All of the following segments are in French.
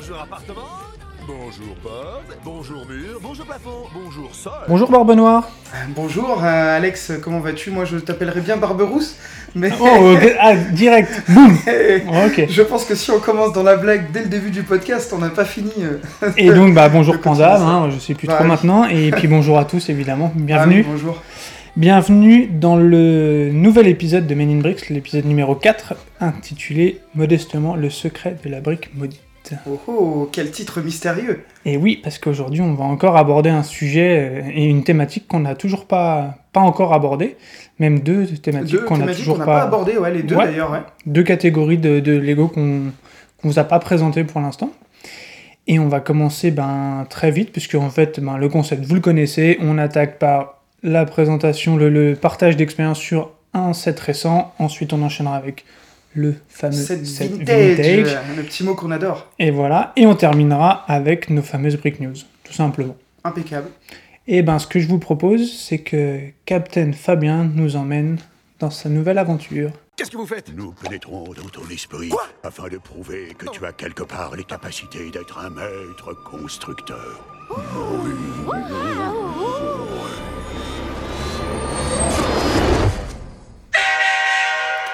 Bonjour appartement. Bonjour porte. Bonjour mur. Bonjour plafond. Bonjour sol. Bonjour Barbe Noire. Euh, bonjour euh, Alex, comment vas-tu? Moi je t'appellerais bien Barberousse, mais Oh, ah, direct. Boum. Ok. je pense que si on commence dans la blague dès le début du podcast, on n'a pas fini. euh. Et donc, bah, bonjour ça. hein, je sais plus Bah trop oui. maintenant. Et puis bonjour à tous, évidemment. Ah Bienvenue. oui, bonjour. Bienvenue dans le nouvel épisode de Men in Bricks, l'épisode numéro 4, intitulé modestement Le secret de la brique maudite. Oh oh, quel titre mystérieux. Et oui, parce qu'aujourd'hui, on va encore aborder un sujet euh, et une thématique qu'on n'a toujours pas, pas encore abordé. Même deux thématiques qu'on n'a toujours pas. pas abordées, ouais, les deux Ouais. d'ailleurs, ouais. deux catégories de, de Lego qu'on qu'on vous a pas présenté pour l'instant. Et on va commencer ben, très vite, puisque en fait, ben, le concept, vous le connaissez. On attaque par la présentation, le, le partage d'expérience sur un set récent. Ensuite, on enchaînera avec le fameux Cette set vintage, vintage. euh, le petit mot qu'on adore. Et voilà. Et on terminera avec nos fameuses Brick News, tout simplement. Impeccable. Et ben, ce que je vous propose, c'est que Captain Fabien nous emmène dans sa nouvelle aventure. Qu'est-ce que vous faites? Nous pénétrons dans ton esprit Quoi? afin de prouver que tu as quelque part les capacités d'être un maître constructeur.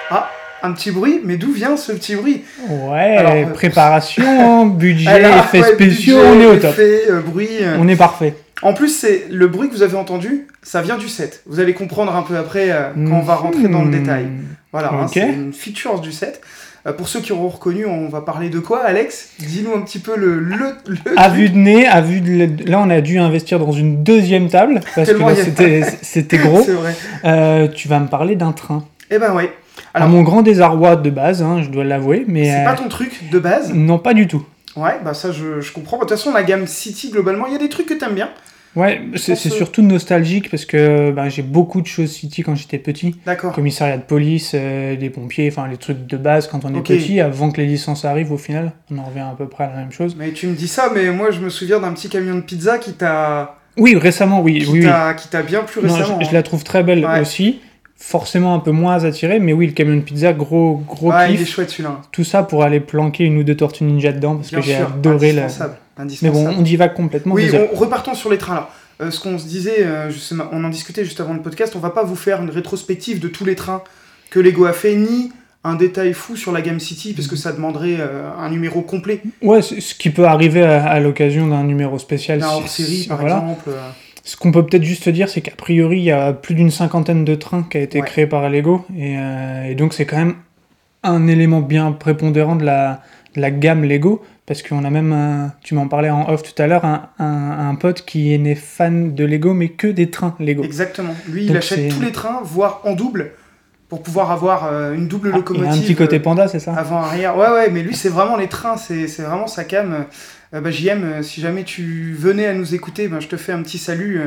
Ah, un petit bruit, mais d'où vient ce petit bruit Ouais, Alors, euh, préparation, budget, Alors, effets ouais, spéciaux, budget, on est au top. effets, euh, bruit. euh. On est parfait. En plus, c'est le bruit que vous avez entendu, ça vient du set. Vous allez comprendre un peu après euh, quand on va rentrer dans le Hmm. détail. Voilà, hein, Ok. c'est une feature du set. Pour ceux qui auront reconnu, on va parler de quoi, Alex? Dis-nous un petit peu le. le, le À vue de nez, à vue de... Là, on a dû investir dans une deuxième table, parce que là, c'était gros. Vrai. Tu vas me parler d'un train. Eh ben ouais. À Alors, mon grand désarroi de base, hein, je dois l'avouer, mais... c'est euh, pas ton truc de base Non, pas du tout. Ouais, bah ça je, je comprends. De toute façon, la gamme City, globalement, il y a des trucs que t'aimes bien. Ouais, c'est que- surtout nostalgique, parce que ben, j'ai beaucoup de choses City quand j'étais petit. D'accord. Commissariat de police, euh, des pompiers, enfin les trucs de base quand on est petit, avant que les licences arrivent au final. On en revient à peu près à la même chose. Mais tu me dis ça, mais moi je me souviens d'un petit camion de pizza qui t'a Oui, récemment, oui. qui oui, t'a qui t'a bien plu Non, récemment. je, je hein. la trouve très belle Ouais. aussi. Forcément un peu moins attirée, mais oui, le camion de pizza, gros, gros Ouais, il est chouette celui-là. Tout ça pour aller planquer une ou deux tortues ninja dedans, parce Bien que j'ai adoré la. indispensable. Mais indispensable. bon, on divague complètement. Oui, on, repartons sur les trains là. Euh, ce qu'on se disait, euh, on en discutait juste avant le podcast, on va pas vous faire une rétrospective de tous les trains que Lego a fait, ni un détail fou sur la gamme City, parce que ça demanderait euh, un numéro complet Ouais, ce qui peut arriver à, à l'occasion d'un numéro spécial. d'un hors-série, si- par voilà. exemple. Ce qu'on peut peut-être juste dire, c'est qu'a priori, il y a plus d'une cinquantaine de trains qui a été Ouais. créé par Lego, et, euh, et donc c'est quand même un élément bien prépondérant de la, de la gamme Lego, parce qu'on a même, un- tu m'en parlais en off tout à l'heure, un, un, un pote qui est né fan de Lego, mais que des trains Lego. Exactement. Lui, il achète tous les trains, voire en double, pour pouvoir avoir euh, une double Ah, locomotive. a un petit côté euh, panda, c'est ça? Avant, arrière. Ouais, ouais, mais lui, c'est vraiment les trains, c'est c'est vraiment sa cam. Euh, bah, JM, euh, si jamais tu venais à nous écouter, ben, je te fais un petit salut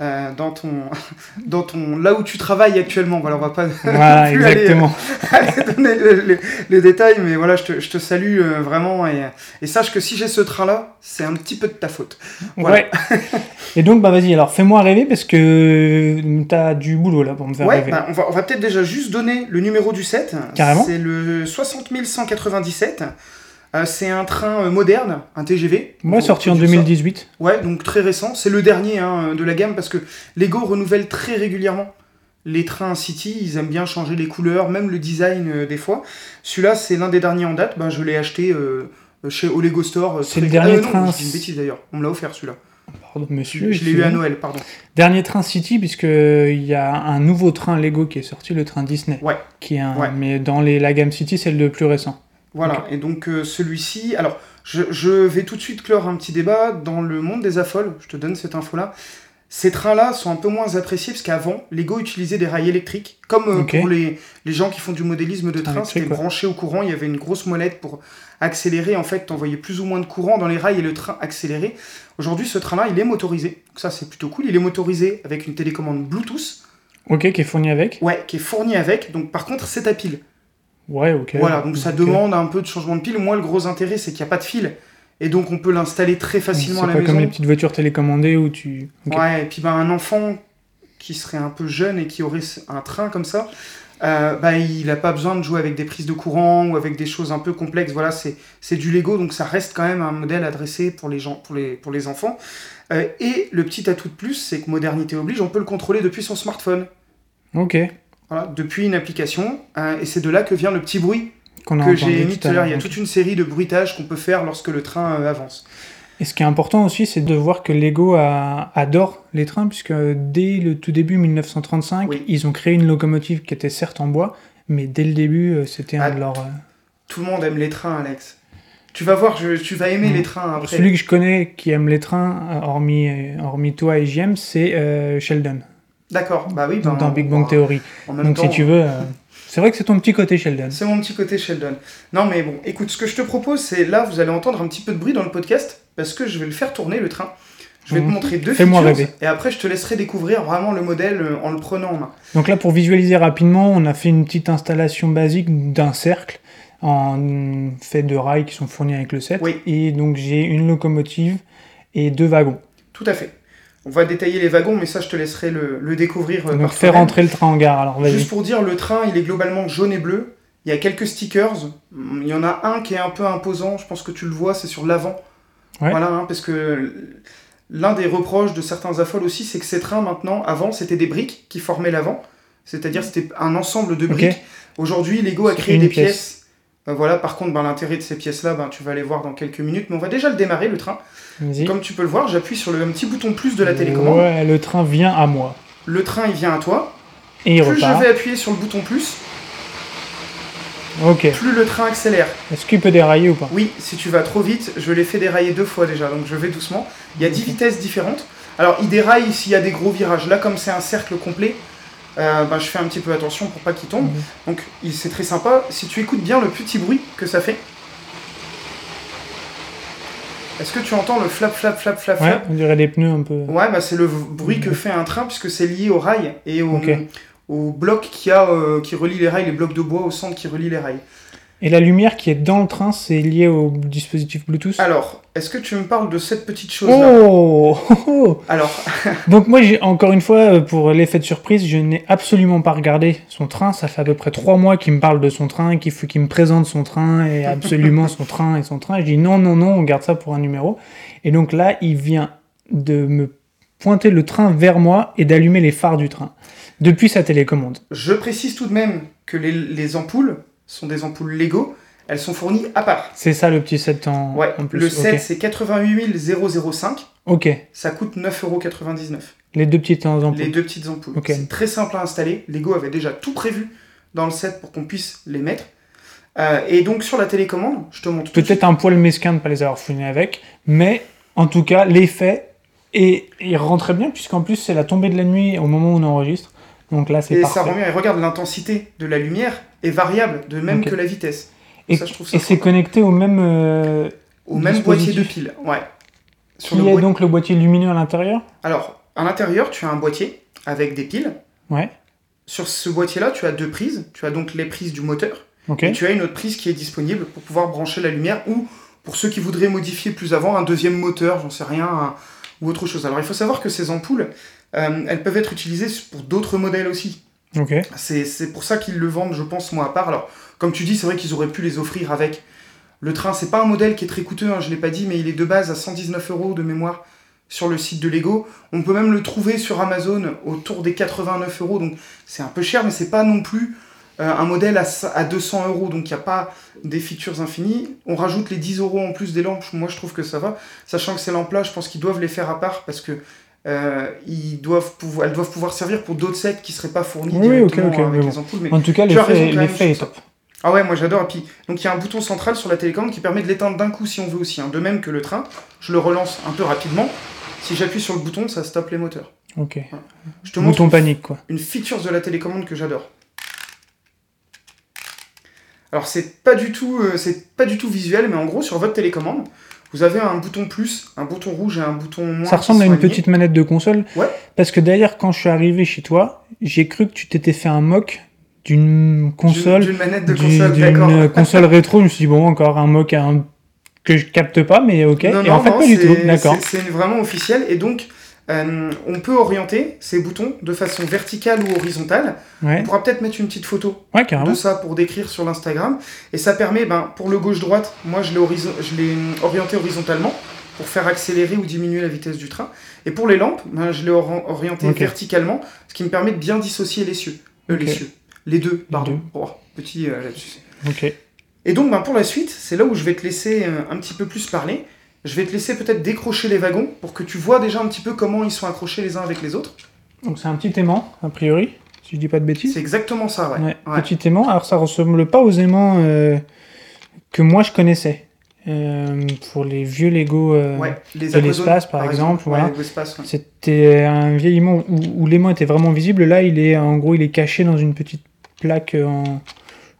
euh, dans, ton, dans ton. là où tu travailles actuellement. Voilà, on va pas Voilà, plus aller, exactement. aller donner le- le- les détails, mais voilà, je te, je te salue euh, vraiment. Et, et sache que si j'ai ce train-là, c'est un petit peu de ta faute. Voilà. Ouais. Et donc, bah vas-y, alors fais-moi rêver, parce que t'as du boulot là pour me faire Ouais, rêver. bah, on va, on va peut-être déjà juste donner le numéro du set. Carrément. C'est le 60 197. Euh, c'est un train euh, moderne, un TGV. Moi, sorti en peut dire ça. 2018. Ouais, donc très récent. C'est le dernier hein, de la gamme parce que Lego renouvelle très régulièrement les trains City. Ils aiment bien changer les couleurs, même le design euh, des fois. Celui-là, c'est l'un des derniers en date. Ben, je l'ai acheté euh, chez au Lego Store. C'est le dernier Ah, non, train- je dis une bêtise d'ailleurs. On me l'a offert celui-là. Pardon, monsieur. je l'ai eu à. Noël, pardon. Dernier train City, puisque il y a un nouveau train Lego qui est sorti, le train Disney. Ouais. Qui est un- Ouais. Mais dans les, la gamme City, c'est le plus récent. Voilà, et donc euh, celui-ci, alors je, je vais tout de suite clore un petit débat dans le monde des affoles, je te donne cette info-là. Ces trains-là sont un peu moins appréciés parce qu'avant, Lego utilisait des rails électriques, comme euh, pour les, les gens qui font du modélisme de Train c'était branché au courant, il y avait une grosse molette pour accélérer, en fait, t'envoyais plus ou moins de courant dans les rails et le train accéléré. Aujourd'hui, ce train-là, il est motorisé, donc ça c'est plutôt cool, il est motorisé avec une télécommande Bluetooth, Ok, qui est fourni avec. ouais, qui est fourni avec, donc par contre c'est à pile. Ouais, ok. Voilà, donc ça demande un peu de changement de pile. Moi, le gros intérêt, c'est qu'il n'y a pas de fil. Et donc, on peut l'installer très C'est facilement à pas la maison. comme les petites voitures télécommandées où tu. Ouais, et puis ben, un enfant qui serait un peu jeune et qui aurait un train comme ça, euh, bah, il n'a pas besoin de jouer avec des prises de courant ou avec des choses un peu complexes. Voilà, c'est c'est du Lego, donc ça reste quand même un modèle adressé pour les, gens, pour les, pour les enfants. Euh, et le petit atout de plus, c'est que modernité oblige, on peut le contrôler depuis son smartphone. Ok. Voilà, depuis une application. euh, et c'est de là que vient le petit bruit que j'ai mis tout à l'heure. Il y a toute une série de bruitages qu'on peut faire lorsque le train euh, avance. Et ce qui est important aussi, c'est de voir que Lego a- adore les trains, puisque dès le tout début 1935, Oui. ils ont créé une locomotive qui était certes en bois, mais dès le début, euh, c'était Ah, un de leurs. Tout le monde aime les trains, Alex. Tu vas voir, je- tu vas aimer Mhm. les trains après. Celui que je connais qui aime les trains, hormis, hormis toi et JM, c'est euh, Sheldon, D'accord, bah oui. ben, dans Big Bang Theory. En même Donc temps, si tu veux, euh, c'est vrai que c'est ton petit côté Sheldon. C'est mon petit côté Sheldon. Non, mais bon, écoute, ce que je te propose, c'est là, vous allez entendre un petit peu de bruit dans le podcast, parce que je vais le faire tourner, le train. Je vais Mhm. te montrer deux Fais-moi features, rêver. et après, je te laisserai découvrir vraiment le modèle euh, en le prenant en main. Donc là, pour visualiser rapidement, on a fait une petite installation basique d'un cercle en fait de rails qui sont fournis avec le set. Oui. Et donc j'ai une locomotive et deux wagons. Tout à fait. On va détailler les wagons, mais ça, je te laisserai le, le découvrir. euh, Donc fais toi-même. rentrer le train en gare. Alors vas-y. Juste pour dire, le train, il est globalement jaune et bleu. Il y a quelques stickers. Il y en a un qui est un peu imposant. Je pense que tu le vois, c'est sur l'avant. Ouais. Voilà, hein, parce que l'un des reproches de certains affoles aussi, c'est que ces trains, maintenant, avant, c'était des briques qui formaient l'avant. C'est-à-dire, c'était un ensemble de briques. Aujourd'hui, Lego a créé des pièce. pièces. Euh, voilà, par contre, ben, l'intérêt de ces pièces-là, ben, tu vas les voir dans quelques minutes. Mais on va déjà le démarrer, le train. Comme tu peux le voir, j'appuie sur le petit bouton plus de la télécommande. Ouais, le train vient à moi. Le train, il vient à toi. Et il Plus repart. je vais appuyer sur le bouton plus, plus le train accélère. Est-ce qu'il peut dérailler ou pas? Oui, si tu vas trop vite, je l'ai fait dérailler deux fois déjà, donc je vais doucement. Il y a 10 vitesses différentes. Alors, il déraille s'il y a des gros virages. Là, comme c'est un cercle complet, euh, ben, je fais un petit peu attention pour pas qu'il tombe. Mhm. Donc, il- c'est très sympa. Si tu écoutes bien le petit bruit que ça fait. Est-ce que tu entends le flap, flap, flap, flap, Ouais, flap on dirait des pneus un peu. Ouais, bah, c'est le bruit que fait un train puisque c'est lié au rail et au bloc qui, a, euh, qui relie les rails, les blocs de bois au centre qui relie les rails. Et la lumière qui est dans le train, c'est lié au dispositif Bluetooth Alors, est-ce que tu me parles de cette petite chose-là? Oh. Alors, Donc moi, j'ai encore une fois, euh, pour l'effet de surprise, je n'ai absolument pas regardé son train. Ça fait à peu près trois mois qu'il me parle de son train, qu'il faut qu'il me présente son train et absolument son train et son train. Je dis non, non, non, on garde ça pour un numéro. Et donc là, il vient de me pointer le train vers moi et d'allumer les phares du train depuis sa télécommande. je précise tout de même que les, les ampoules sont des ampoules Lego. Elles sont fournies à part. C'est ça le petit set en, Ouais, en plus. le set c'est 88 005. Ok. Ça coûte 9,99€. Les deux petites ampoules. Les deux petites ampoules. Ok. C'est très simple à installer. Lego avait déjà tout prévu dans le set pour qu'on puisse les mettre. Euh, et donc sur la télécommande, je te montre. Peut-être un poil mesquin de ne pas les avoir fouinés avec, mais en tout cas, l'effet est, il rentrait bien, puisqu'en plus, c'est la tombée de la nuit au moment où on enregistre. Donc là, c'est Et parfait. ça rend bien. Et regarde, l'intensité de la lumière est variable, de même que la vitesse. Et, ça, je trouve ça et c'est connecté au même. euh, Au même boîtier de pile. Ouais. Sur qui le est boîtier- donc le boîtier lumineux à l'intérieur Alors, à l'intérieur, tu as un boîtier avec des piles. Ouais. Sur ce boîtier-là, tu as deux prises. Tu as donc les prises du moteur. Ok. Et tu as une autre prise qui est disponible pour pouvoir brancher la lumière ou pour ceux qui voudraient modifier plus avant un deuxième moteur, j'en sais rien, un- ou autre chose. Alors il faut savoir que ces ampoules, euh, elles peuvent être utilisées pour d'autres modèles aussi. C'est pour ça qu'ils le vendent, je pense, moi à part. Alors, comme tu dis, c'est vrai qu'ils auraient pu les offrir avec. Le train, c'est pas un modèle qui est très coûteux, hein, je l'ai pas dit, mais il est de base à 119 euros de mémoire sur le site de Lego. On peut même le trouver sur Amazon autour des 89 euros, donc c'est un peu cher, mais c'est pas non plus euh, un modèle à, à 200 euros, donc il n'y a pas des features infinies. On rajoute les 10 euros en plus des lampes, moi je trouve que ça va. Sachant que ces lampes-là, je pense qu'ils doivent les faire à part parce que euh, ils doivent pouvoir, elles doivent pouvoir servir pour d'autres sets qui seraient pas fournis Oui, directement ok, avec mais les ampoules. mais- En tout cas, l'effet est top. ah ouais, moi j'adore. Et puis, donc il y a un bouton central sur la télécommande qui permet de l'éteindre d'un coup si on veut aussi. hein. De même que le train, je le relance un peu rapidement. Si j'appuie sur le bouton, ça stoppe les moteurs. Ok. Je te montre Bouton panique, quoi. une feature de la télécommande que j'adore. Alors c'est pas du tout, euh, c'est pas du tout visuel, mais en gros sur votre télécommande, vous avez un bouton plus, un bouton rouge et un bouton moins. Ça ressemble à une alignés. petite manette de console. Ouais. Parce que d'ailleurs, quand je suis arrivé chez toi, j'ai cru que tu t'étais fait un mock d'une console. D'une manette de console, d'une console rétro. Je me suis dit, bon, encore un mock à un- que je capte pas, mais ok. Non, et non, en fait, non, pas du tout. D'accord. C'est vraiment officiel. Et donc, Euh, on peut orienter ces boutons de façon verticale ou horizontale. Ouais, On pourra peut-être mettre une petite photo ouais de ça pour décrire sur l'Instagram. Et ça permet, ben, pour le gauche-droite, moi je l'ai horizo- orienté horizontalement pour faire accélérer ou diminuer la vitesse du train. Et pour les lampes, ben, je l'ai or- orienté verticalement, ce qui me permet de bien dissocier les cieux. Euh. Les cieux. Les deux, pardon. deux. Oh, petit euh, lapsus. Ok. Et donc, ben, pour la suite, c'est là où je vais te laisser euh, un petit peu plus parler. Je vais te laisser peut-être décrocher les wagons pour que tu vois déjà un petit peu comment ils sont accrochés les uns avec les autres. Donc c'est un petit aimant, a priori, si je dis pas de bêtises. C'est exactement ça, ouais. Ouais, Ouais. Petit aimant. Alors ça ressemble pas aux aimants euh, que moi je connaissais. Euh, pour les vieux Lego, euh, Ouais, les de aquazones, l'espace, par exemple, voilà. C'était un vieil aimant où, où l'aimant était vraiment visible. Là, il est en gros, il est caché dans une petite plaque en,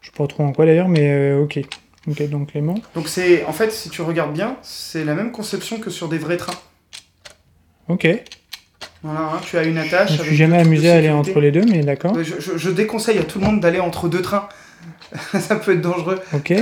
je sais pas trop en quoi d'ailleurs, mais euh, ok. Ok, donc l'aimant. Donc c'est, en fait, si tu regardes bien, c'est la même conception que sur des vrais trains. Ok. Voilà, hein, tu as une attache. Je avec suis jamais amusé à aller entre les deux, mais d'accord. Je, je- je déconseille à tout le monde d'aller entre deux trains. ça peut être dangereux. Ok.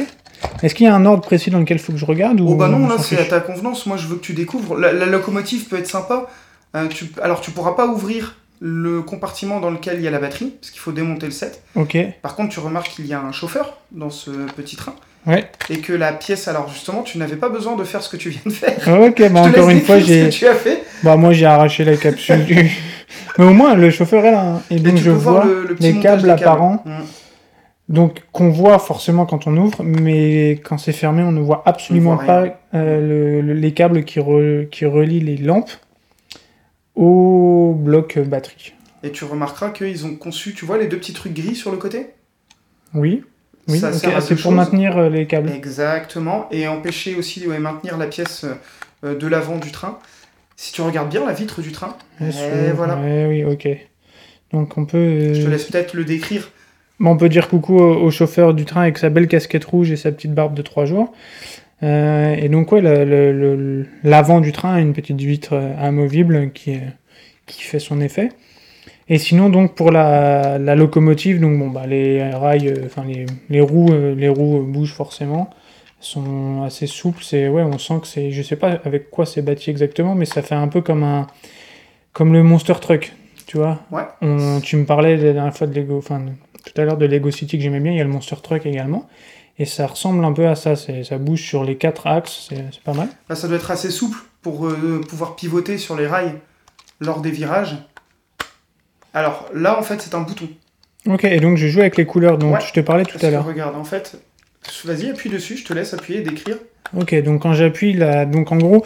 Est-ce qu'il y a un ordre précis dans lequel il faut que je regarde ou Oh bah non, on là c'est à ta convenance. Moi je veux que tu découvres. La, la locomotive peut être sympa. Euh, tu, alors tu pourras pas ouvrir le compartiment dans lequel il y a la batterie, parce qu'il faut démonter le set. Ok. Par contre, tu remarques qu'il y a un chauffeur dans ce petit train. Ouais. Et que la pièce, alors justement, tu n'avais pas besoin de faire ce que tu viens de faire. Ok, bah encore une fois, j'ai. tu as fait. Bah moi j'ai arraché la capsule du... Mais au moins le chauffeur est là. hein. Et Et donc je vois le, le petit les câbles apparents. Mm. donc qu'on voit forcément quand on ouvre, mais quand c'est fermé on ne voit absolument voit pas euh, le- le- les câbles qui, re- qui relient les lampes au bloc batterie. Et tu remarqueras qu'ils ont conçu, tu vois, les deux petits trucs gris sur le côté? Oui. Oui. Ça ok. sert à deux c'est pour maintenir euh, les câbles. Exactement. Et empêcher aussi, ouais, maintenir la pièce euh, de l'avant du train. Si tu regardes bien la vitre du train, Bien et sûr. voilà. Ouais, oui, ok. Donc on peut. euh, je te laisse peut-être le décrire. Bon, on peut dire coucou au, au chauffeur du train avec sa belle casquette rouge et sa petite barbe de trois jours. Euh, et donc, ouais, l'avant du train a une petite vitre amovible qui, qui fait son effet. Et sinon, donc, pour la, la locomotive, donc, bon, bah, les rails, euh, enfin, les, les roues, euh, les roues euh, bougent forcément, sont assez souples. C'est, ouais, on sent que c'est, je sais pas avec quoi c'est bâti exactement, mais ça fait un peu comme un, comme le Monster Truck, tu vois. Ouais. On- tu me parlais la dernière fois de Lego, enfin, tout à l'heure de Lego City que j'aimais bien, il y a le Monster Truck également. Et ça ressemble un peu à ça, ça bouge sur les quatre axes, c'est, c'est pas mal. Là, ça doit être assez souple pour euh, pouvoir pivoter sur les rails lors des virages. Alors là, en fait, c'est un bouton. Ok, et donc je joue avec les couleurs dont Ouais. je te parlais tout à l'heure. regarde, en fait, vas-y, appuie dessus, je te laisse appuyer et décrire. Ok, donc quand j'appuie là, donc en gros,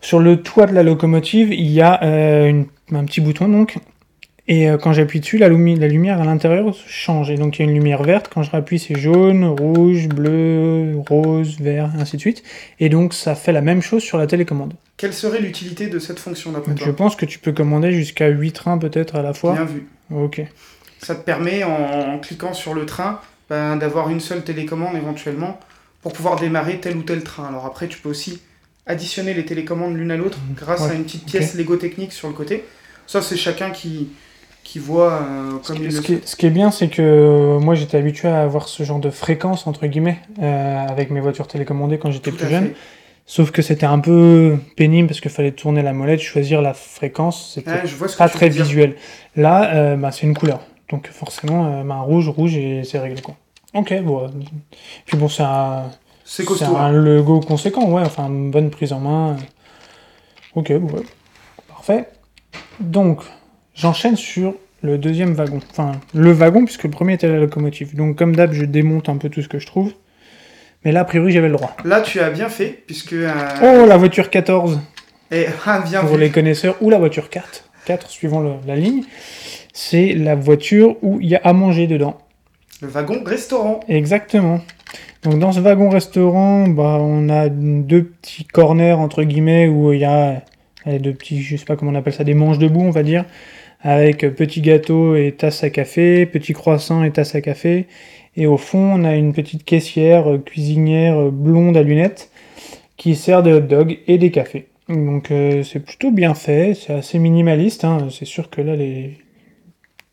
sur le toit de la locomotive, il y a euh, une- un petit bouton donc, et euh, quand j'appuie dessus, la, lumi- la lumière à l'intérieur change. Et donc il y a une lumière verte, quand je rappuie, c'est jaune, rouge, bleu, rose, vert, ainsi de suite. Et donc ça fait la même chose sur la télécommande. Quelle serait l'utilité de cette fonction d'après Donc je toi pense que tu peux commander jusqu'à 8 trains peut-être à la fois. Bien vu. Ok. Ça te permet, en, en cliquant sur le train, ben, d'avoir une seule télécommande éventuellement pour pouvoir démarrer tel ou tel train. Alors après, tu peux aussi additionner les télécommandes l'une à l'autre grâce Ouais, à une petite pièce Lego technique sur le côté. Ça, c'est chacun qui, qui voit euh, Ce comme il ce le qui- souhaite. ce qui est bien, c'est que euh, moi j'étais habitué à avoir ce genre de fréquence, entre guillemets, euh, avec mes voitures télécommandées quand j'étais plus jeune. fait. Sauf que c'était un peu pénible parce qu'il fallait tourner la molette, choisir la fréquence, c'était pas très visuel. Là, euh, bah, c'est une couleur. Donc forcément, bah, rouge, rouge et c'est réglé quoi. Ok, bon. Puis bon, c'est un, C'est un hein. logo conséquent, ouais, enfin une bonne prise en main. Ok, ouais. parfait. Donc, j'enchaîne sur le deuxième wagon. Enfin, le wagon, puisque le premier était la locomotive. Donc, comme d'hab, je démonte un peu tout ce que je trouve. Mais là, a priori, j'avais le droit. Là, tu as bien fait, puisque... euh, Oh, la voiture 14 et, ah, bien pour les connaisseurs, ou la voiture 4, 4 suivant le- la ligne. C'est la voiture où il y a à manger dedans. Le wagon restaurant. Exactement. Donc dans ce wagon restaurant, bah, on a deux petits corners entre guillemets où il y a euh, deux petits, je sais pas comment on appelle ça, des manches debout on va dire, avec petit gâteau et tasse à café, petit croissant et tasse à café. Et au fond, on a une petite caissière euh, cuisinière blonde à lunettes qui sert des hot dogs et des cafés. Donc euh, c'est plutôt bien fait, c'est assez minimaliste. hein. C'est sûr que là, les...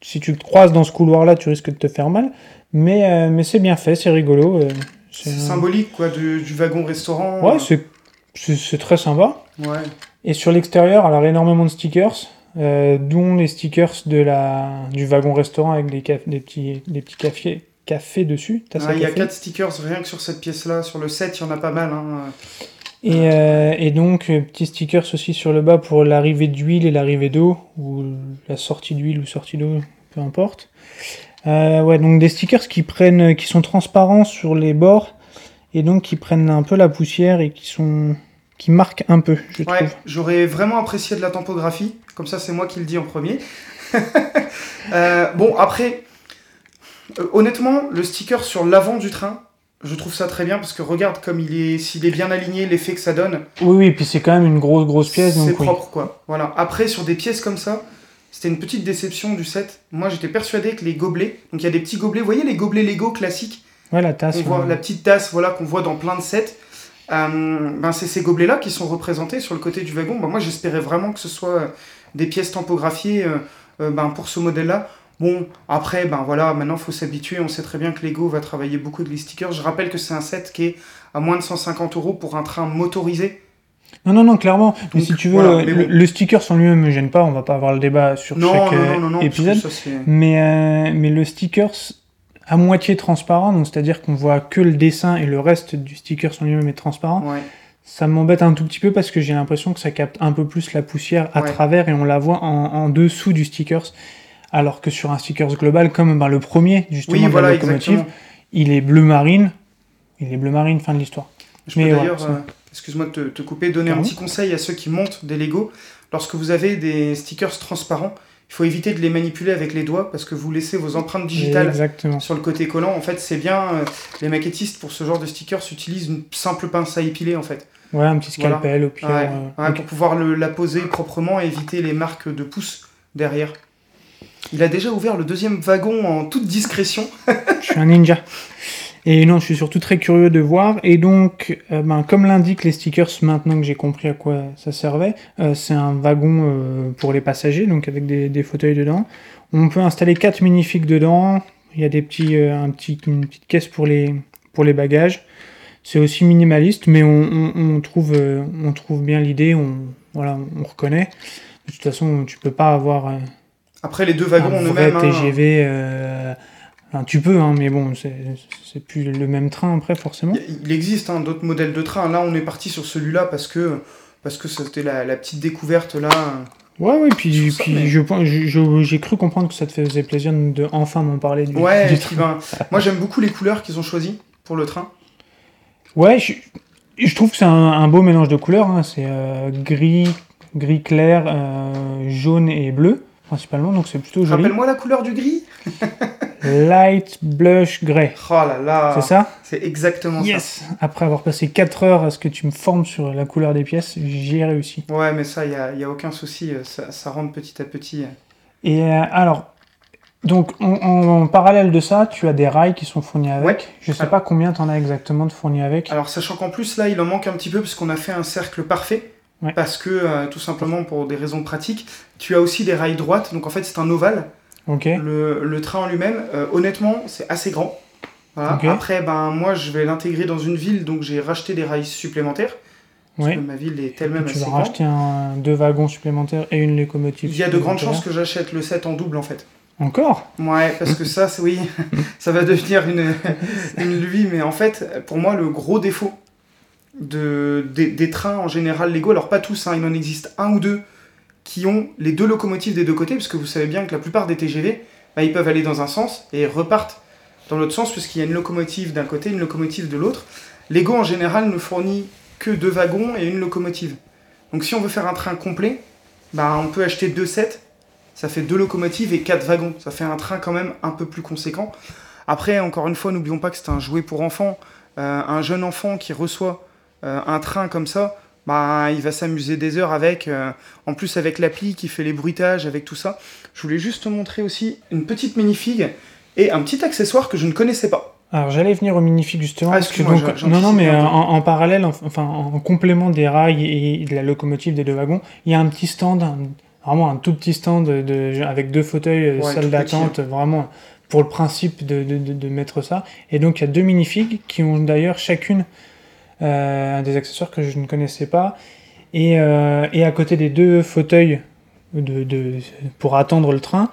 si tu te croises dans ce couloir-là, tu risques de te faire mal. Mais, euh, mais c'est bien fait, c'est rigolo. euh, C'est un- symbolique, quoi, du, du wagon restaurant. Ouais, c'est très sympa. Ouais. Et sur l'extérieur, alors énormément de stickers, euh, dont les stickers de la, du wagon restaurant avec des, caf- des petits, des petits cafés, cafés dessus. Il y a café. 4 stickers rien que sur cette pièce-là. Sur le 7, il y en a pas mal. hein. Et, euh, et donc, euh, petits stickers aussi sur le bas pour l'arrivée d'huile et l'arrivée d'eau, ou la sortie d'huile ou sortie d'eau, peu importe. Euh, ouais, donc des stickers qui prennent, qui sont transparents sur les bords, et donc qui prennent un peu la poussière et qui sont, qui marquent un peu, je Ouais, trouve. j'aurais vraiment apprécié de la tempographie. Comme ça, c'est moi qui le dis en premier. Euh, bon, après, euh, honnêtement, le sticker sur l'avant du train, je trouve ça très bien parce que regarde comme il est, s'il est bien aligné, l'effet que ça donne, Oui, oui, et puis c'est quand même une grosse, grosse pièce, c'est oui. propre quoi. Voilà. Après, sur des pièces comme ça, c'était une petite déception du set. Moi, j'étais persuadé que les gobelets, donc il y a des petits gobelets, vous voyez les gobelets Lego classiques? Ouais, la tasse. on voit ouais. la petite tasse voilà, qu'on voit dans plein de sets. Euh, ben c'est ces gobelets-là qui sont représentés sur le côté du wagon. Ben moi, j'espérais vraiment que ce soit euh, des pièces tampographiées euh, ben, pour ce modèle-là. Bon, après, ben voilà, maintenant, il faut s'habituer. On sait très bien que Lego va travailler beaucoup de les stickers. Je rappelle que c'est un set qui est à moins de 150 euros pour un train motorisé. Non, non, non, clairement. Mais si tu veux, voilà, le, bon. le sticker en lui-même me gêne pas, on va pas avoir le débat sur Non, chaque non, non, épisode. ça, Mais, euh, mais le sticker à moitié transparent, donc c'est-à-dire qu'on voit que le dessin et le reste du sticker en lui-même est transparent, Ouais. ça m'embête un tout petit peu parce que j'ai l'impression que ça capte un peu plus la poussière à Ouais. travers et on la voit en, en dessous du sticker. Alors que sur un stickers global, comme ben, le premier, justement, Oui, de voilà, la locomotive, exactement. il est bleu marine. Il est bleu marine, fin de l'histoire. Je Mais peux d'ailleurs, euh, excuse-moi de te, te couper, donner un petit conseil à ceux qui montent des Lego. Lorsque vous avez des stickers transparents, il faut éviter de les manipuler avec les doigts parce que vous laissez vos empreintes digitales Exactement. sur le côté collant. En fait, c'est bien, euh, les maquettistes pour ce genre de stickers utilisent une simple pince à épiler en fait. Ouais, un petit Voilà. scalpel au pire. Ouais, euh, ouais. Pour pouvoir le- la poser proprement et éviter les marques de pouces derrière. Il a déjà ouvert le deuxième wagon en toute discrétion. Je suis un ninja. Et non, je suis surtout très curieux de voir. Et donc, euh, ben, comme l'indiquent les stickers, maintenant que j'ai compris à quoi ça servait, euh, c'est un wagon euh, pour les passagers, donc avec des, des fauteuils dedans. On peut installer quatre minifigs dedans. Il y a des petits, un petit, une petite caisse pour les, pour les bagages. C'est aussi minimaliste, mais on, on- on trouve, on trouve bien l'idée. On, voilà, on reconnaît. De toute façon, tu peux pas avoir Après, les deux wagons en eux-mêmes. hein, TGV. euh, enfin, tu peux, hein, mais bon, c'est plus le même train après, forcément. Il existe hein, d'autres modèles de train. Là, on est parti sur celui-là parce que parce que c'était la, la petite découverte là. Ouais, ouais, puis, puis mais- je j'ai cru comprendre que ça te faisait plaisir de enfin m'en parler du, Ouais, du puis, train. ben, moi j'aime beaucoup les couleurs qu'ils ont choisies pour le train. Ouais, je, je trouve que c'est un, un beau mélange de couleurs. hein. C'est euh, gris, gris clair, euh, jaune et bleu, principalement, donc c'est plutôt joli. Rappelle-moi la couleur du gris. Light blush grey. Oh là là. C'est ça? C'est exactement Yes Après avoir passé 4 heures à ce que tu me formes sur la couleur des pièces, j'y ai réussi. ça. Ouais, mais ça, il n'y a, y a aucun souci. Ça, ça rentre petit à petit. Et euh, alors, donc en, en- en parallèle de ça, tu as des rails qui sont fournis avec. Ouais. Je sais pas combien t'en as exactement de fournis avec. Alors, sachant qu'en plus, là, il en manque un petit peu parce qu'on a fait un cercle parfait. Ouais. Parce que, euh, tout simplement, pour des raisons pratiques, tu as aussi des rails droites. Donc, en fait, c'est un ovale. Ok. Le, le train en lui-même, euh, honnêtement, c'est assez grand. Voilà. Après, ben, moi, je vais l'intégrer dans une ville, donc j'ai racheté des rails supplémentaires. Parce Ouais. que ma ville est elle-même Tu assez vas grande. racheter un, deux wagons supplémentaires et une locomotive. Il y a de grandes chances que j'achète le set en double, en fait. Encore? Ouais, parce que ça, oui, ça va devenir une, une lubie, mais en fait, pour moi, le gros défaut de, des, trains en général Lego, alors pas tous, hein, il en existe un ou deux qui ont les deux locomotives des deux côtés, parce que vous savez bien que la plupart des TGV, bah, ils peuvent aller dans un sens et repartent dans l'autre sens, puisqu'il y a une locomotive d'un côté, une locomotive de l'autre. Lego, en général, ne fournit que deux wagons et une locomotive. Donc si on veut faire un train complet, bah, on peut acheter deux sets ça fait deux locomotives et quatre wagons. Ça fait un train quand même un peu plus conséquent. Après, encore une fois, n'oublions pas que c'est un jouet pour enfants. Euh, un jeune enfant qui reçoit un train comme ça, bah, il va s'amuser des heures avec. euh, en plus, avec l'appli qui fait les bruitages, avec tout ça. Je voulais juste te montrer aussi une petite minifig et un petit accessoire que je ne connaissais pas. Alors j'allais venir au minifig justement. Ah, parce que donc, non, non, mais euh, en, en parallèle, en- enfin en complément des rails et de la locomotive des deux wagons, il y a un petit stand, un- vraiment un tout petit stand de, de- avec deux fauteuils, euh, Ouais, salle d'attente, vraiment pour le principe de- de mettre ça. Et donc il y a deux minifigs qui ont d'ailleurs chacune euh, des accessoires que je ne connaissais pas. Et, euh, et à côté des deux fauteuils de, de- pour attendre le train,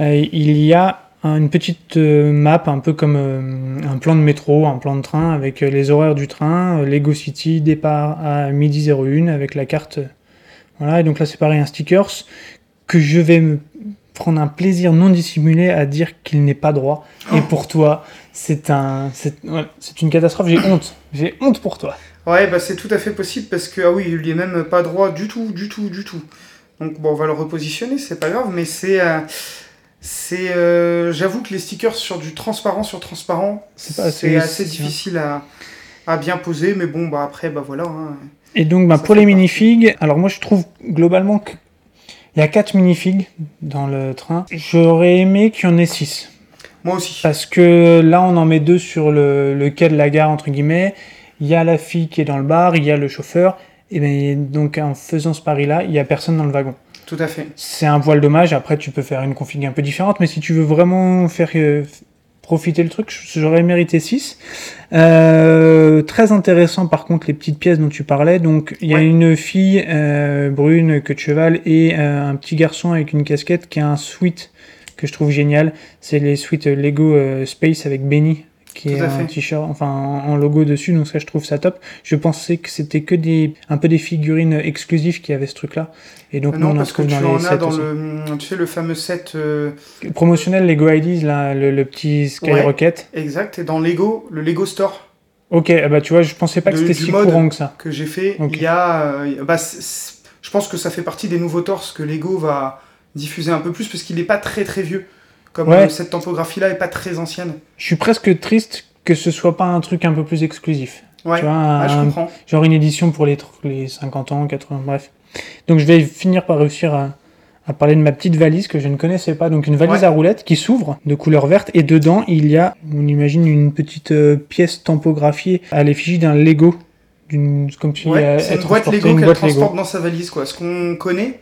euh, il y a un- une petite map, un peu comme un plan de métro, un plan de train, avec les horaires du train, Lego City, départ à midi 01, avec la carte. voilà, et donc là c'est pareil, un stickers que je vais me prendre un plaisir non dissimulé à dire qu'il n'est pas droit. Et pour toi, c'est un, c'est une catastrophe. J'ai honte. J'ai honte pour toi. Ouais, bah c'est tout à fait possible parce que, ah oui, il est même pas droit du tout, du tout, du tout. Donc bon, on va le repositionner, c'est pas grave, mais c'est. euh, c'est. euh, J'avoue que les stickers sur du transparent sur transparent, C'est assez- difficile à, à bien poser, mais bon, bah après, bah voilà. hein. Et donc, bah, pour les minifigs, alors moi je trouve globalement qu'il y a 4 minifigs dans le train. J'aurais aimé qu'il y en ait 6. Moi aussi. Parce que là, on en met deux sur le, le quai de la gare, entre guillemets. Il y a la fille qui est dans le bar, il y a le chauffeur. Et ben, donc, en faisant ce pari-là, il n'y a personne dans le wagon. Tout à fait. C'est un poil dommage. Après, tu peux faire une config un peu différente. Mais si tu veux vraiment faire euh, profiter le truc, j'aurais mérité 6. très intéressant, par contre, les petites pièces dont tu parlais. Donc, il y a Ouais. une fille euh, brune, queue de cheval, et euh, un petit garçon avec une casquette qui a un suite que je trouve génial. C'est les suites Lego euh, Space avec Benny qui est un t-shirt, enfin en logo dessus, donc ça je trouve ça top. Je pensais que c'était que des un peu des figurines exclusives qui avaient ce truc-là, et donc nous, non, on en parce que trouve tu dans en as dans aussi. le. Tu sais, le fameux set euh, Promotionnel Lego IDs, là, le, le petit Skyrocket. exact, et dans Lego, le Lego Store Ok, ah bah tu vois, je pensais pas que c'était si courant que ça. que j'ai fait, il y a. euh, bah, je pense que ça fait partie des nouveaux torses que Lego va diffuser un peu plus parce qu'il n'est pas très très vieux. Comme Ouais. euh, cette typographie-là est pas très ancienne. Je suis presque triste que ce soit pas un truc un peu plus exclusif. Ouais, Tu vois, Ah, je comprends. genre une édition pour les, tr- les 50 ans, 80, bref. Donc je vais finir par réussir à, à parler de ma petite valise que je ne connaissais pas. Donc une valise Ouais. à roulettes qui s'ouvre de couleur verte et dedans il y a, on imagine, une petite euh, pièce tampographiée à l'effigie d'un Lego. Comme si Ouais, elle- c'est une boîte Lego qu'elle transporte dans sa valise, quoi. Ce qu'on connaît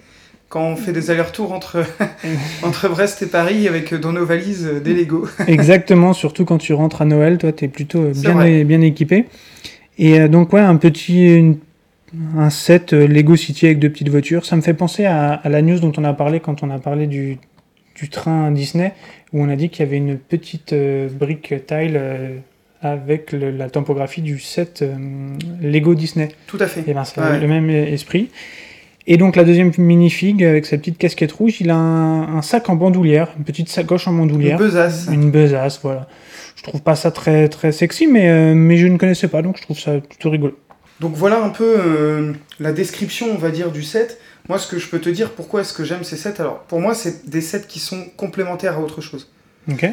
quand on fait des allers-retours entre, entre Brest et Paris avec euh, dans nos valises euh, des Lego. Exactement, surtout quand tu rentres à Noël, toi, t'es plutôt euh, bien, bien équipé. Et donc, ouais, un petit une- un set Lego City avec deux petites voitures. Ça me fait penser à, à la news dont on a parlé quand on a parlé du, du train Disney, où on a dit qu'il y avait une petite euh, brique tile euh, avec le- la topographie du set euh, Lego Disney. Tout à fait. Et ben, c'est Ouais. le même esprit. Et donc la deuxième minifig avec sa petite casquette rouge, il a un, un sac en bandoulière, une petite sacoche en Une bandoulière. besace. Une besace, voilà. Je trouve pas ça très très sexy, mais, euh, mais je ne connaissais pas, donc je trouve ça plutôt rigolo. Donc voilà un peu euh, la description, on va dire, du set. Moi, ce que je peux te dire, pourquoi est-ce que j'aime ces sets? Alors, pour moi, c'est des sets qui sont complémentaires à autre chose. Ok.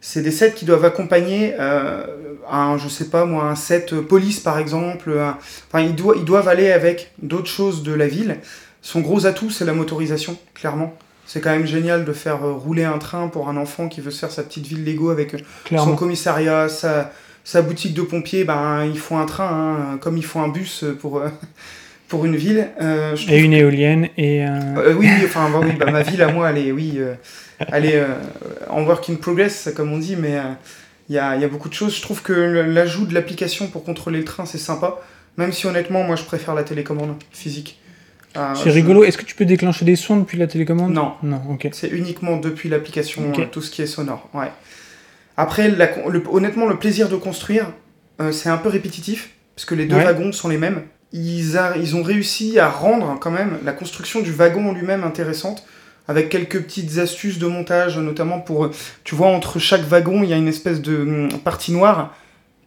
C'est des sets qui doivent accompagner euh, un, je sais pas moi, un set police par exemple. un- Enfin, ils, doivent, ils doivent aller avec d'autres choses de la ville. Son gros atout, c'est la motorisation, clairement. C'est quand même génial de faire euh, rouler un train pour un enfant qui veut se faire sa petite ville Lego avec euh, son commissariat, sa, sa boutique de pompiers. Ben, il faut un train, hein, comme il faut un bus pour, euh, pour une ville. Euh, je Et une éolienne et un. oui, enfin, bah oui, bah, ma ville à moi, elle est, oui, elle est euh, en work in progress, comme on dit, mais euh, il y, a, y a beaucoup de choses. Je trouve que l'ajout de l'application pour contrôler le train, c'est sympa, même si honnêtement, moi, je préfère la télécommande physique. Euh, C'est je- rigolo. Est-ce que tu peux déclencher des sons depuis la télécommande? Non. Non, ok. C'est uniquement depuis l'application, euh, tout ce qui est sonore. Ouais. Après, la con- le- honnêtement, le plaisir de construire, euh, c'est un peu répétitif, parce que les deux Ouais. wagons sont les mêmes. Ils, a- ils ont réussi à rendre quand même la construction du wagon en lui-même intéressante, avec quelques petites astuces de montage, notamment pour, euh, tu vois, entre chaque wagon, il y a une espèce de hum, partie noire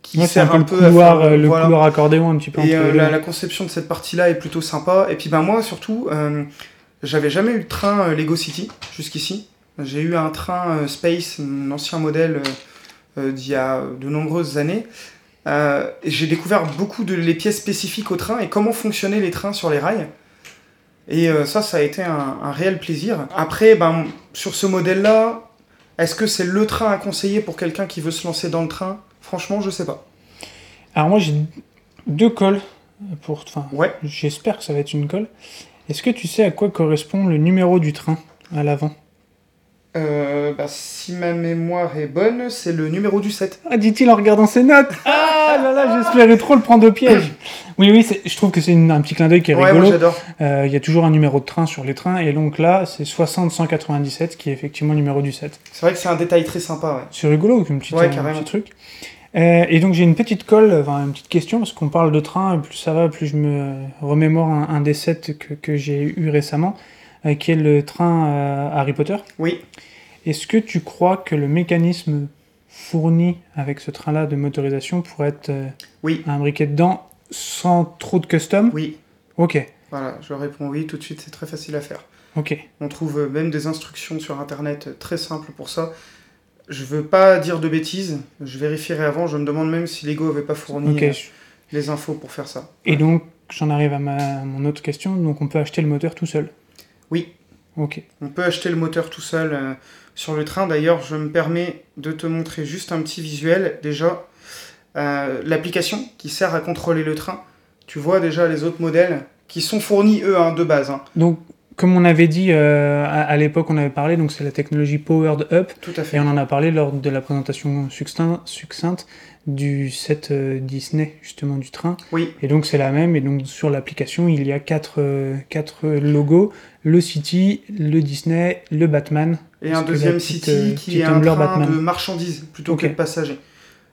qui Moi, c'est un sert peu un le peu à couloir, faire, euh, le voilà. couloir accordéon un petit peu Et euh, la, la conception de cette partie-là est plutôt sympa. Et puis ben moi surtout, euh, j'avais jamais eu de train euh, Lego City jusqu'ici. J'ai eu un train euh, Space, un ancien modèle euh, euh, d'il y a de nombreuses années. Euh, j'ai découvert beaucoup de les pièces spécifiques au train et comment fonctionnaient les trains sur les rails. Et euh, ça, ça a été un, un réel plaisir. Après, ben, sur ce modèle-là, est-ce que c'est le train à conseiller pour quelqu'un qui veut se lancer dans le train? Franchement, je sais pas. Alors moi j'ai deux cols pour. Enfin, Ouais. j'espère que ça va être une colle. Est-ce que tu sais à quoi correspond le numéro du train à l'avant? Euh, bah, si ma mémoire est bonne, c'est le numéro du 7. Ah, dit-il en regardant ses notes. Ah là là, j'espérais trop le prendre au piège. Oui, oui, je trouve que c'est un petit clin d'œil qui est Ouais, moi rigolo. j'adore. Euh, Il y a toujours un numéro de train sur les trains, et donc là, c'est 60-197 qui est effectivement le numéro du 7. C'est vrai que c'est un détail très sympa, ouais. C'est rigolo, comme petit, Ouais, un carrément. petit truc. Euh, et donc j'ai une petite colle, enfin une petite question, parce qu'on parle de train, plus ça va, plus je me remémore un, un des sets que, que j'ai eu récemment, euh, qui est le train euh, Harry Potter? Oui. Est-ce que tu crois que le mécanisme fourni avec ce train-là de motorisation pourrait être euh, Oui. imbriqué dedans sans trop de custom? Oui. Ok, Voilà, je réponds oui tout de suite, c'est très facile à faire. ok. On trouve euh, même des instructions sur internet très simples pour ça. Je veux pas dire de bêtises, je vérifierai avant, je me demande même si Lego avait pas fourni les infos pour faire ça. Et donc j'en arrive à ma, mon autre question, donc on peut acheter le moteur tout seul? Oui. Ok. On peut acheter le moteur tout seul euh, sur le train. D'ailleurs, je me permets de te montrer juste un petit visuel. Déjà, euh, l'application qui sert à contrôler le train. Tu vois déjà les autres modèles qui sont fournis, eux, hein, de base. hein. Donc, comme on avait dit euh, à, à l'époque, on avait parlé, donc c'est la technologie Powered Up, Tout à fait. et on en a parlé lors de la présentation succinct- succincte du set euh, Disney, justement, du train. Oui, Et donc, c'est la même, et donc sur l'application, il y a quatre, euh, quatre logos, le City, le Disney, le Batman. et un deuxième petite, City euh, qui est un train Batman. de marchandises plutôt que de passagers.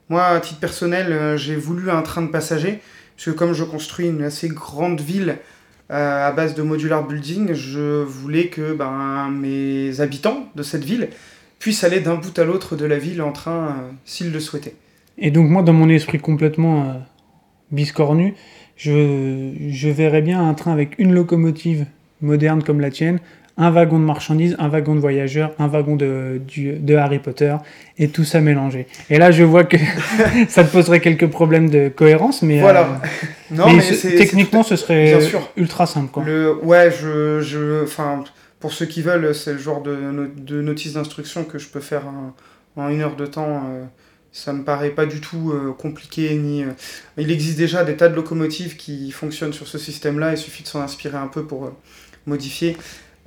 Moi, à titre personnel, euh, j'ai voulu un train de passagers, parce que comme je construis une assez grande ville euh, à base de modular building, je voulais que ben, mes habitants de cette ville puissent aller d'un bout à l'autre de la ville en train euh, s'ils le souhaitaient. Et donc, moi, dans mon esprit complètement euh, biscornu, je, je verrais bien un train avec une locomotive moderne comme la tienne, un wagon de marchandises, un wagon de voyageurs, un wagon de, du- de Harry Potter, et tout ça mélangé. Et là, je vois que ça te poserait quelques problèmes de cohérence, mais, Voilà. euh, Non, mais mais, ce- c'est techniquement, ce serait ultra simple. Quoi. Le, ouais, je, je, pour ceux qui veulent, c'est le genre de, no- de notice d'instruction que je peux faire en, en une heure de temps. euh, ça me paraît pas du tout euh, compliqué ni. euh, il existe déjà des tas de locomotives qui fonctionnent sur ce système-là. Il suffit de s'en inspirer un peu pour modifier.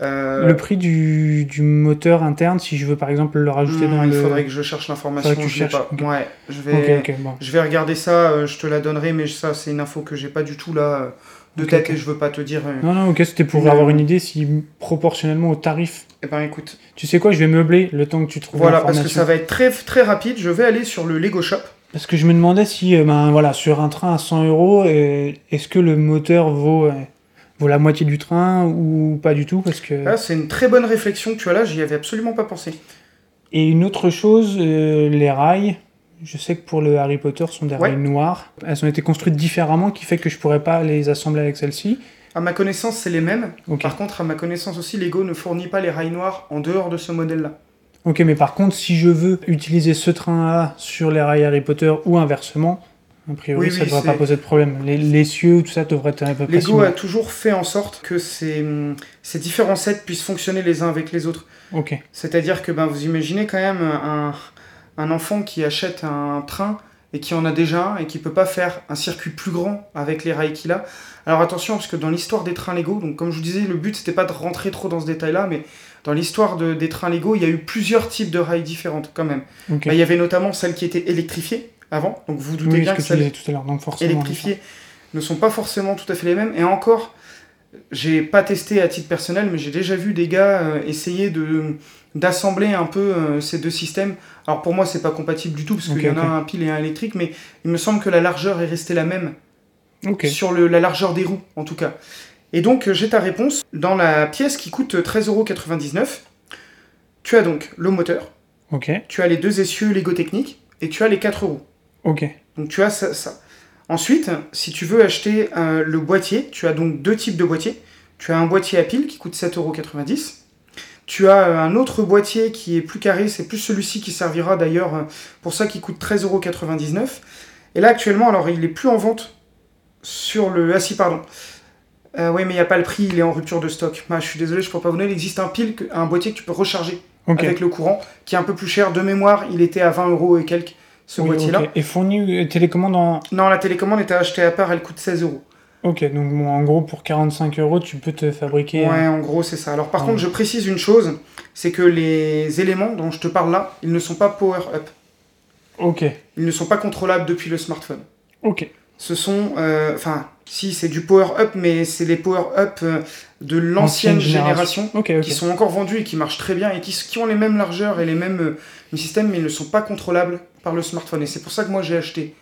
Euh, Le prix du, du moteur interne, si je veux par exemple le rajouter hmm, dans il le... faudrait que je cherche l'information. Je l'ai cherches, pas. ok. Ouais, je vais. Bon. Je vais regarder ça, euh, je te la donnerai, mais ça, c'est une info que j'ai pas du tout là de tête et je veux pas te dire. euh, Non, non, ok, c'était pour avoir une idée si proportionnellement au tarif Eh ben écoute, Tu sais quoi, je vais meubler le temps que tu trouves voilà, parce que ça va être très, très rapide. Je vais aller sur le Lego Shop. Parce que je me demandais si, ben voilà, sur un train à 100 euros, est-ce que le moteur vaut, vaut la moitié du train ou pas du tout Parce que... Là, c'est une très bonne réflexion que tu as là, j'y avais absolument pas pensé. Et une autre chose, euh, les rails. Je sais que pour le Harry Potter, sont des Ouais. rails noirs. Elles ont été construites différemment, qui fait que je pourrais pas les assembler avec celle-ci. À ma connaissance, c'est les mêmes. Par contre, à ma connaissance aussi, Lego ne fournit pas les rails noirs en dehors de ce modèle-là. Ok, mais par contre, si je veux utiliser ce train-là sur les rails Harry Potter ou inversement, a priori, Oui, ça oui, devrait pas poser de problème. Les, les cieux, tout ça devrait être un peu Lego a toujours fait en sorte que ces, ces différents sets puissent fonctionner les uns avec les autres. Ok. C'est-à-dire que ben, vous imaginez quand même un, un enfant qui achète un train et qui en a déjà un et qui peut pas faire un circuit plus grand avec les rails qu'il a. Alors attention, parce que dans l'histoire des trains Lego, donc comme je vous disais, le but c'était pas de rentrer trop dans ce détail-là, mais dans l'histoire de- des trains Lego, il y a eu plusieurs types de rails différentes quand même. Ok. Bah, il y avait notamment celles qui étaient électrifiées avant, donc vous vous doutez oui, bien que que tout à l'heure, électrifiées ne sont pas forcément tout à fait les mêmes. Et encore, j'ai pas testé à titre personnel, mais j'ai déjà vu des gars euh, essayer de d'assembler un peu euh, ces deux systèmes. Alors pour moi, c'est pas compatible du tout parce qu'il y en a un pile et un électrique, mais il me semble que la largeur est restée la même sur le, la largeur des roues en tout cas. Et donc euh, j'ai ta réponse dans la pièce qui coûte 13,99€. Tu as donc le moteur, tu as les deux essieux Lego Technique et tu as les quatre roues. Ok. Donc tu as ça. ça. Ensuite, si tu veux acheter euh, le boîtier, tu as donc deux types de boîtiers. Tu as un boîtier à pile qui coûte 7,90€. Tu as euh, un autre boîtier qui est plus carré, c'est plus celui-ci qui servira d'ailleurs euh, pour ça qui coûte 13,99€. Et là actuellement, alors il est plus en vente sur le... Ah si, pardon. Euh, oui, mais il n'y a pas le prix, il est en rupture de stock. Ah, je suis désolé, je ne peux pas vous donner. Il existe un pile, un boîtier que tu peux recharger avec le courant, qui est un peu plus cher. De mémoire, il était à 20 euros et quelques, ce Oui, boîtier-là. Et fourni euh, télécommande en. Non, la télécommande est à acheter à part, elle coûte 16 euros. Ok, donc bon, en gros, pour 45 euros, tu peux te fabriquer. Ouais, en gros, c'est ça. Alors, par contre, je précise une chose c'est que les éléments dont je te parle là, ils ne sont pas power-up. Ok, Ils ne sont pas contrôlables depuis le smartphone. ok. Ce sont. euh, Enfin, si, c'est du power-up, mais c'est les power-up euh, de l'ancienne Ancienne génération. qui sont encore vendus et qui marchent très bien et qui, qui ont les mêmes largeurs et les mêmes euh, systèmes, mais ils ne sont pas contrôlables par le smartphone. Et c'est pour ça que moi j'ai acheté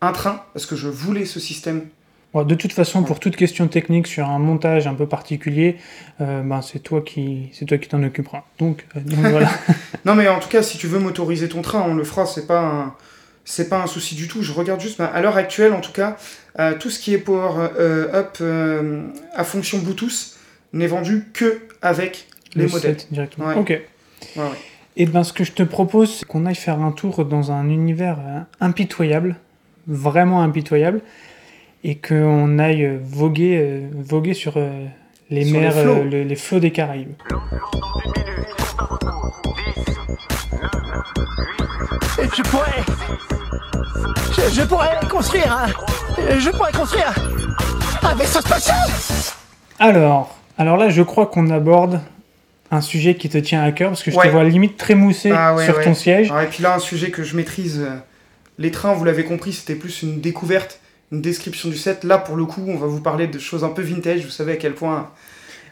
un train, parce que je voulais ce système. Bon, de toute façon, pour toute question technique sur un montage un peu particulier, euh, ben, c'est toi qui c'est toi qui t'en occuperas. Donc, euh, donc voilà. Non mais en tout cas, si tu veux motoriser ton train, on le fera, c'est pas un... C'est pas un souci du tout. Je regarde juste, bah, à l'heure actuelle, en tout cas, euh, tout ce qui est power euh, up euh, à fonction Bluetooth n'est vendu que avec les Le modèles. directement. Ouais. Ok. Ouais, ouais. Et ben, ce que je te propose, c'est qu'on aille faire un tour dans un univers impitoyable, vraiment impitoyable, et qu'on aille voguer, voguer sur les Sur les mers, flots. euh, le- les flots des Caraïbes. Je pourrais. Je, je pourrais construire un. Je pourrais construire un vaisseau spatial Alors, alors là, je crois qu'on aborde un sujet qui te tient à cœur, parce que je Ouais. te vois limite trémousser Ah ouais, sur ouais. ton siège. Alors, et puis là, un sujet que je maîtrise. euh, Les trains, vous l'avez compris, c'était plus une découverte, une description du set. Là, pour le coup, on va vous parler de choses un peu vintage. Vous savez à quel point.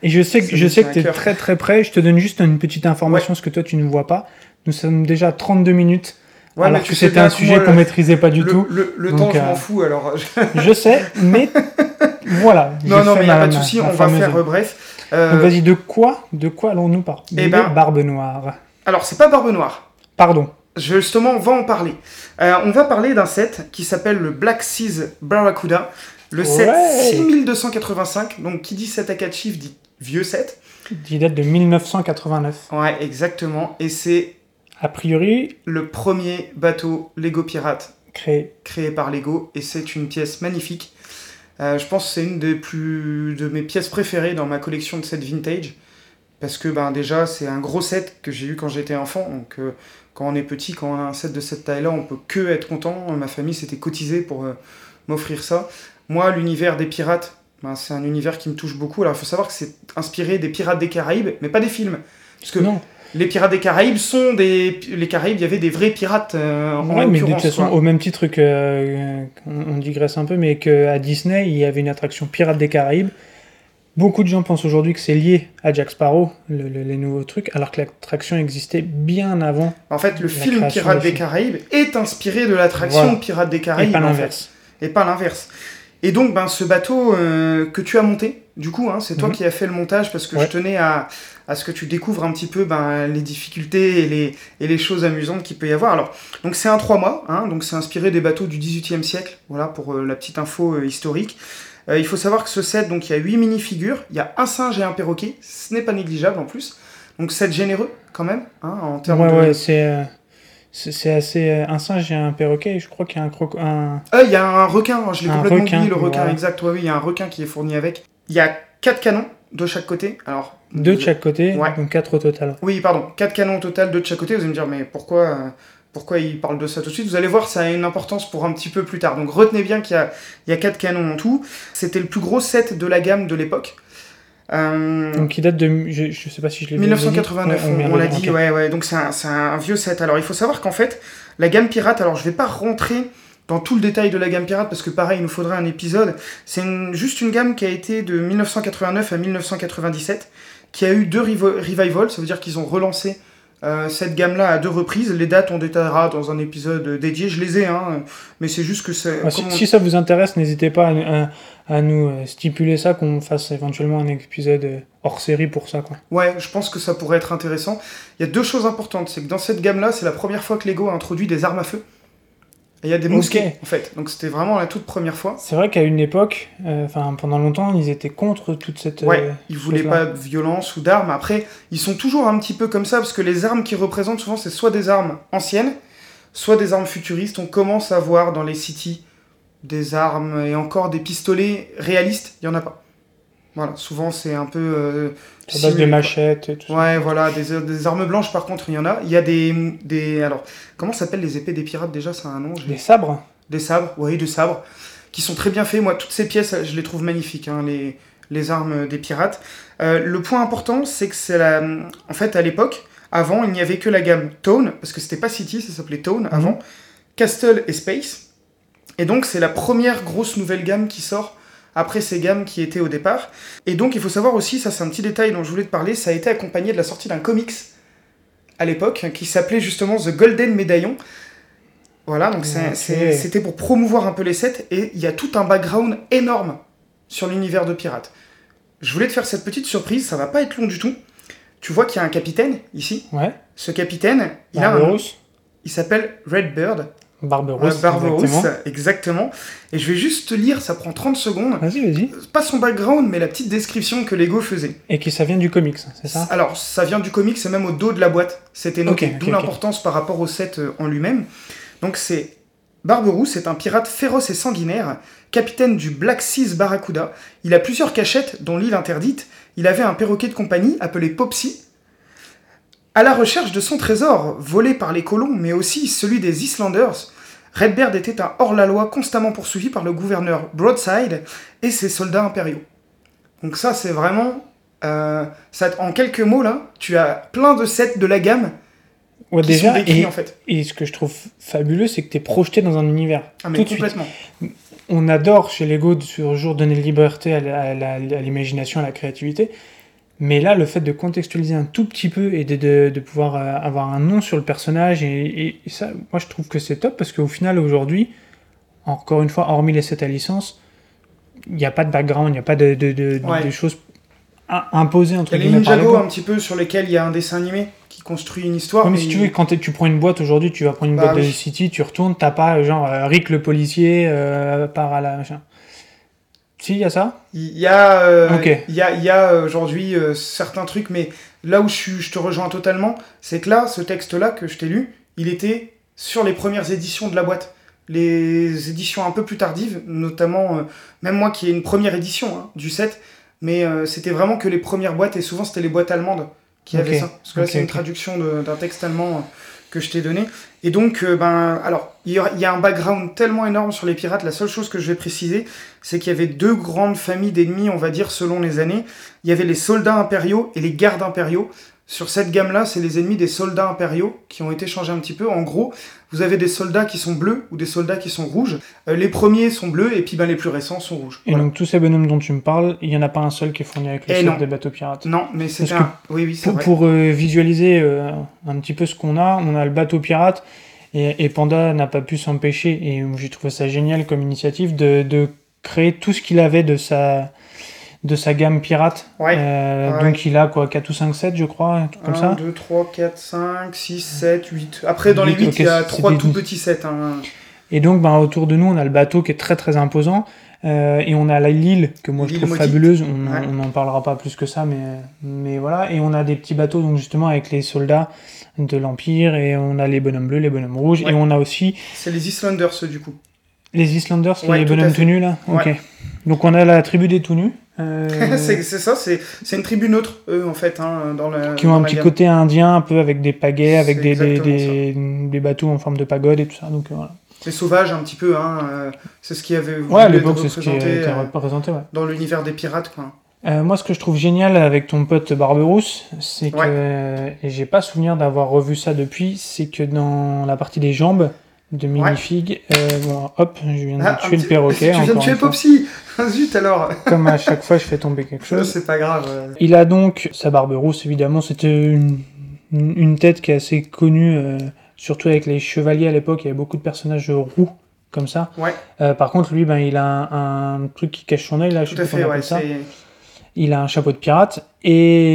Et je sais que, je sais que tu es cœur. très très près. Je te donne juste une petite information, parce que toi tu ne vois pas. Nous sommes déjà à 32 minutes, Ouais, alors que c'était un sujet qu'on maîtrisait pas du le, tout. Le, temps, je euh, m'en fous. Alors, je- sais, mais voilà. non, non, mais il n'y a pas de souci. On va faire euh, bref. Euh, Donc vas-y, de quoi De quoi allons-nous parler Eh ben- Barbe Noire. alors, c'est pas Barbe Noire. Pardon. Justement, on va en parler. Euh, on va parler d'un set qui s'appelle le Black Seas Barracuda. Le set Ouais. 6285. Donc, qui dit set à 4 chiffres dit vieux set. Il date de 1989. Ouais, exactement. Et c'est A priori, le premier bateau Lego Pirate créé. créé par Lego et c'est une pièce magnifique. Euh, je pense que c'est une des plus de mes pièces préférées dans ma collection de sets vintage parce que ben déjà c'est un gros set que j'ai eu quand j'étais enfant donc euh, quand on est petit quand on a un set de cette taille là on peut que être content ma famille s'était cotisée pour euh, m'offrir ça moi l'univers des pirates ben, c'est un univers qui me touche beaucoup alors il faut savoir que c'est inspiré des pirates des Caraïbes mais pas des films parce que Non. les pirates des Caraïbes sont des les Caraïbes il y avait des vrais pirates euh, en Ouais, mais de toute façon, quoi. au même titre que. euh, on digresse un peu, mais qu'à Disney, il y avait une attraction Pirates des Caraïbes. Beaucoup de gens pensent aujourd'hui que c'est lié à Jack Sparrow, le- le- les nouveaux trucs, alors que l'attraction existait bien avant, En fait, le film Pirates des. Caraïbes est inspiré de l'attraction Voilà. Pirates des et Caraïbes. pas en fait. l'inverse. Et pas l'inverse. Et donc, ben, ce bateau euh, que tu as monté, du coup, hein, c'est toi Mhm. qui as fait le montage parce que Ouais. je tenais à, à ce que tu découvres un petit peu ben, les difficultés et les, et les choses amusantes qu'il peut y avoir. Alors, donc c'est un 3 mois, hein, donc c'est inspiré des bateaux du 18e siècle, voilà pour euh, la petite info euh, historique. Euh, il faut savoir que ce set, donc il y a 8 mini-figures, il y a un singe et un perroquet, ce n'est pas négligeable en plus. Donc set généreux quand même, hein, en termes Ouais, de... ouais, c'est. euh, c'est assez. euh, Un singe et un perroquet, et je crois qu'il y a un croco. Un... Ah, il y a un requin, je l'ai complètement requin, oublié, le requin, exact. Ouais, oui, il y a un requin qui est fourni avec. Il y a quatre canons de chaque côté. Alors, Deux de chaque côté, Ouais. donc quatre au total. Oui, pardon, quatre canons au total, deux de chaque côté. Vous allez me dire, mais pourquoi, pourquoi il parle de ça tout de suite Vous allez voir, ça a une importance pour un petit peu plus tard. Donc retenez bien qu'il y a, il y a quatre canons en tout. C'était le plus gros set de la gamme de l'époque. Euh, Donc il date de. Je, je sais pas si je l'ai bien 1989, dit. Ouais, on, l'a dit, ouais, ouais. Donc c'est un, un vieux set. Alors il faut savoir qu'en fait, la gamme pirate, alors je vais pas rentrer dans tout le détail de la gamme pirate parce que pareil, il nous faudrait un épisode. C'est juste une gamme qui a été de 1989 à 1997, qui a eu deux revivals, ça veut dire qu'ils ont relancé euh, cette gamme-là à deux reprises. Les dates, on détaillera dans un épisode dédié. Je les ai, hein, mais c'est juste que c'est. Ouais, si, comme on- si ça vous intéresse, n'hésitez pas à, à- à nous euh, stipuler ça, qu'on fasse éventuellement un épisode euh, hors série pour ça. Quoi. Ouais, je pense que ça pourrait être intéressant. Il y a deux choses importantes. C'est que dans cette gamme-là, c'est la première fois que Lego a introduit des armes à feu. Et il y a des Ok. mousquets, en fait. Donc c'était vraiment la toute première fois. C'est vrai qu'à une époque, euh, enfin pendant longtemps, ils étaient contre toute cette. Ouais, euh, ils voulaient pas de violence ou d'armes. Après, ils sont toujours un petit peu comme ça, parce que les armes qu'ils représentent souvent, c'est soit des armes anciennes, soit des armes futuristes. On commence à voir dans les cities des armes et encore des pistolets réalistes. Il y en a pas. Voilà, souvent c'est un peu. euh, À base de machettes et tout ça. Ouais, voilà, des, des armes blanches par contre, il y en a. Il y a des. des alors, comment s'appellent les épées des pirates déjà? C'est un nom Des sabres Des sabres, oui, des sabres. qui sont très bien faits. Moi, toutes ces pièces, je les trouve magnifiques, hein, les, les armes des pirates. Euh, le point important, c'est que c'est la. En fait, à l'époque, avant, il n'y avait que la gamme Tone, parce que c'était pas City, ça s'appelait Tone avant, Castle et Space. Et donc, c'est la première grosse nouvelle gamme qui sort après ces gammes qui étaient au départ. Et donc, il faut savoir aussi, ça c'est un petit détail dont je voulais te parler, ça a été accompagné de la sortie d'un comics à l'époque qui s'appelait justement The Golden Medallion. Voilà, donc c'était pour promouvoir un peu les sets et il y a tout un background énorme sur l'univers de Pirates. Je voulais te faire cette petite surprise, ça va pas être long du tout. Tu vois qu'il y a un capitaine ici. Ouais. Ce capitaine, il a un nom. Il s'appelle Redbird. Barberousse. Barberousse, exactement. exactement. Et je vais juste te lire, ça prend 30 secondes. Vas-y, vas-y. Pas son background, mais la petite description que Lego faisait. Et que ça vient du comics, c'est ça? Alors, ça vient du comic, c'est même au dos de la boîte. C'était noté, d'où l'importance par rapport au set euh, en lui-même. Donc, c'est Barberousse est un pirate féroce et sanguinaire, capitaine du Black Seas Barracuda. Il a plusieurs cachettes, dont l'île interdite. Il avait un perroquet de compagnie appelé Popsy. À la recherche de son trésor, volé par les colons, mais aussi celui des Islanders, Redbeard était un hors-la-loi constamment poursuivi par le gouverneur Broadside et ses soldats impériaux. Donc ça, c'est vraiment... euh, ça, en quelques mots, là, tu as plein de sets de la gamme Ouais, qui sont déjà, décrits, et, en fait. et ce que je trouve fabuleux, c'est que tu es projeté dans un univers. Ah, mais tout de suite. complètement. On adore chez Lego de ce jour donner liberté à la- à à l'imagination, à la créativité. Mais là, le fait de contextualiser un tout petit peu et de, de- de pouvoir euh, avoir un nom sur le personnage, et, ça, moi je trouve que c'est top parce qu'au final, aujourd'hui, encore une fois, hormis les sets à licence, il n'y a pas de background, il n'y a pas de, de- Ouais. choses im- imposées entre Il y a les guillemets Ninjago un petit peu sur lesquels il y a un dessin animé qui construit une histoire. Ouais, mais mais si tu veux, quand tu prends une boîte aujourd'hui, tu vas prendre une Bah boîte de. City, tu retournes, t'as pas genre euh, Rick le policier euh, part à la machin. Si, il y a ça? Il y a, euh, il y a, y a euh, aujourd'hui euh, certains trucs, mais là où je, je te rejoins totalement, c'est que là, ce texte-là que je t'ai lu, il était sur les premières éditions de la boîte. Les éditions un peu plus tardives, notamment, euh, même moi qui ai une première édition hein, du set, mais c'était vraiment que les premières boîtes, et souvent c'était les boîtes allemandes qui avaient ça. Parce que là, c'est une traduction d'un texte allemand que je t'ai donné. Et donc, euh, ben, alors, il y, aura- il y a un background tellement énorme sur les pirates. La seule chose que je vais préciser, c'est qu'il y avait deux grandes familles d'ennemis, on va dire, selon les années. Il y avait les soldats impériaux et les gardes impériaux. Sur cette gamme-là, c'est les ennemis des soldats impériaux qui ont été changés un petit peu. En gros, vous avez des soldats qui sont bleus ou des soldats qui sont rouges. Euh, les premiers sont bleus et puis ben, les plus récents sont rouges. Et Voilà. donc tous ces bonhommes dont tu me parles, il y en a pas un seul qui est fourni avec le set non. des bateaux pirates. Non, mais c'est un... Oui, oui, c'est Pour, vrai. pour, euh, visualiser euh, un petit peu ce qu'on a, on a le bateau pirate et, et Panda n'a pas pu s'empêcher, et j'ai trouvé ça génial comme initiative, de, de créer tout ce qu'il avait de sa, de sa gamme pirate. Ouais. Euh, Ouais. Donc il a quoi 4 ou 5 sets, je crois, comme 1, ça. 2, 3, 4, 5, 6, 7, 8. Après, dans les Huit, 8, ok, il y a c'est 3 des tout petits sets. hein. Et donc, ben, autour de nous, on a le bateau qui est très très imposant. euh, et on a la l'île que moi je trouve maudite. fabuleuse. On Ouais. n'en parlera pas plus que ça, mais, mais voilà. Et on a des petits bateaux, donc justement avec les soldats de l'Empire. Et on a les bonhommes bleus, les bonhommes rouges. Et on a aussi C'est les Islanders, du coup. les Islanders, les bonhommes tout nus là? Ok. Donc on a la tribu des tout nus. Euh, c'est ça, c'est une tribu neutre, eux, en fait, hein, dans la. qui ont dans un petit gamme. côté indien, un peu avec des pagaies, avec des, des, des, des bateaux en forme de pagode et tout ça. Donc euh, voilà. Les sauvages, un petit peu, hein. euh, c'est ce qui avait Ouais, à l'époque, c'est ce qui était représenté. Ouais. dans l'univers des pirates, quoi. Euh, moi, ce que je trouve génial avec ton pote Barberousse, c'est que, Ouais. et j'ai pas souvenir d'avoir revu ça depuis, c'est que dans la partie des jambes de Minifig, euh, bon, hop, je viens de Ah, tuer le perroquet. Tu viens de tuer. Popsy Zut alors Comme à chaque fois, je fais tomber quelque chose. C'est pas grave. euh. Il a donc sa barbe rousse, évidemment. C'était une, tête qui est assez connue, euh, surtout avec les chevaliers à l'époque. Il y avait beaucoup de personnages roux comme ça. Ouais. Par contre, lui, ben, il a un, un truc qui cache son œil, là, je Tout sais comment fait, ouais. ça. Il a un chapeau de pirate et,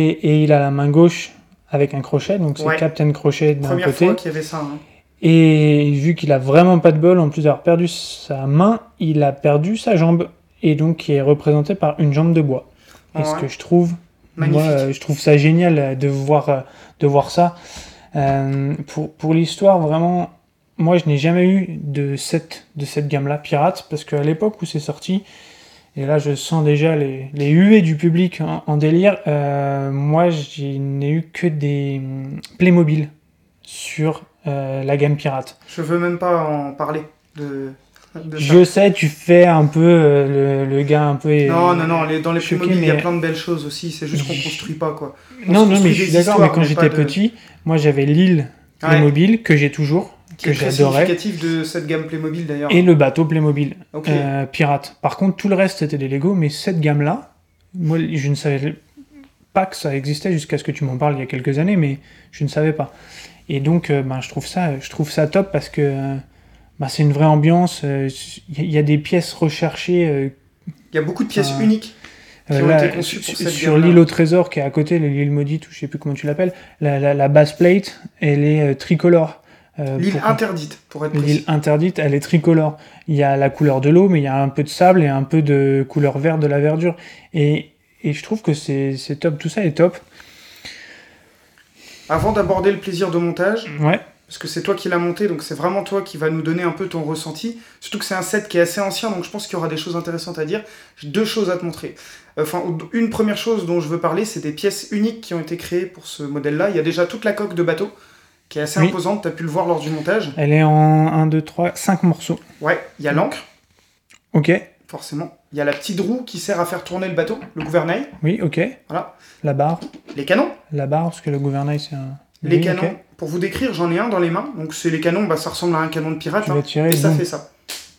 et il a la main gauche avec un crochet, donc c'est Ouais. Captain Crochet d'un Première côté. fois qu'il y avait ça. hein. Et vu qu'il a vraiment pas de bol, en plus d'avoir perdu sa main, il a perdu sa jambe et donc qui est représenté par une jambe de bois. Et ce Ouais. que je trouve, Magnifique. moi, euh, je trouve ça génial euh, de voir, euh, de voir ça. Euh, pour pour l'histoire, vraiment, moi je n'ai jamais eu de cette, de cette gamme-là, Pirate, parce qu'à l'époque où c'est sorti, et là je sens déjà les, les huées du public en, en délire, euh, moi je n'ai eu que des hum, Playmobil sur euh, la gamme Pirate. Je veux même pas en parler de, de ça. Je sais, tu fais un peu euh, le, le gars un peu. Non, non, non, les- dans les choqué, Playmobil, il y a plein de belles choses aussi, c'est juste qu'on construit pas, quoi. On Non, non, mais je suis d'accord, mais quand j'étais de- petit, moi j'avais l'île Ouais. Playmobil que j'ai toujours, que j'adorais, significatif de cette gamme Playmobil, d'ailleurs. et le bateau Playmobil Ok. euh, pirate. Par contre, tout le reste c'était des Lego, mais cette gamme-là, moi je ne savais pas que ça existait jusqu'à ce que tu m'en parles il y a quelques années, mais je ne savais pas. Et donc, euh, ben, je trouve ça, je trouve ça top parce que euh, ben, c'est une vraie ambiance. euh, Il y, a- il y a des pièces recherchées. euh, Il y a beaucoup de pièces uniques. Qui Euh, ont là, été conçus pour sur- cette sur gamme-là. l'île au trésor qui est à côté, l'île maudite, ou je sais plus comment tu l'appelles, la, la, la base plate, elle est euh, tricolore. Euh, L'île interdite, pour être L'île précis. interdite, elle est tricolore. Il y a la couleur de l'eau, mais il y a un peu de sable et un peu de couleur verte de la verdure. Et, et je trouve que c'est c'est top, tout ça est top. Avant d'aborder le plaisir de montage, Ouais, parce que c'est toi qui l'as monté, donc c'est vraiment toi qui va nous donner un peu ton ressenti. Surtout que c'est un set qui est assez ancien, donc je pense qu'il y aura des choses intéressantes à dire. J'ai deux choses à te montrer. Enfin, une première chose dont je veux parler, c'est des pièces uniques qui ont été créées pour ce modèle-là. Il y a déjà toute la coque de bateau, qui est assez Oui. imposante, tu as pu le voir lors du montage. elle est en 1, 2, 3, 5 morceaux. Ouais, il y a l'encre, Ok, forcément. Il y a la petite roue qui sert à faire tourner le bateau, le gouvernail, oui, ok. Voilà. La barre, les canons. la barre, parce que le gouvernail c'est un. Les Oui, canons, pour vous décrire, j'en ai un dans les mains. Donc c'est les canons, bah, ça ressemble à un canon de pirate. Tu hein, tirer, et ça fait ça.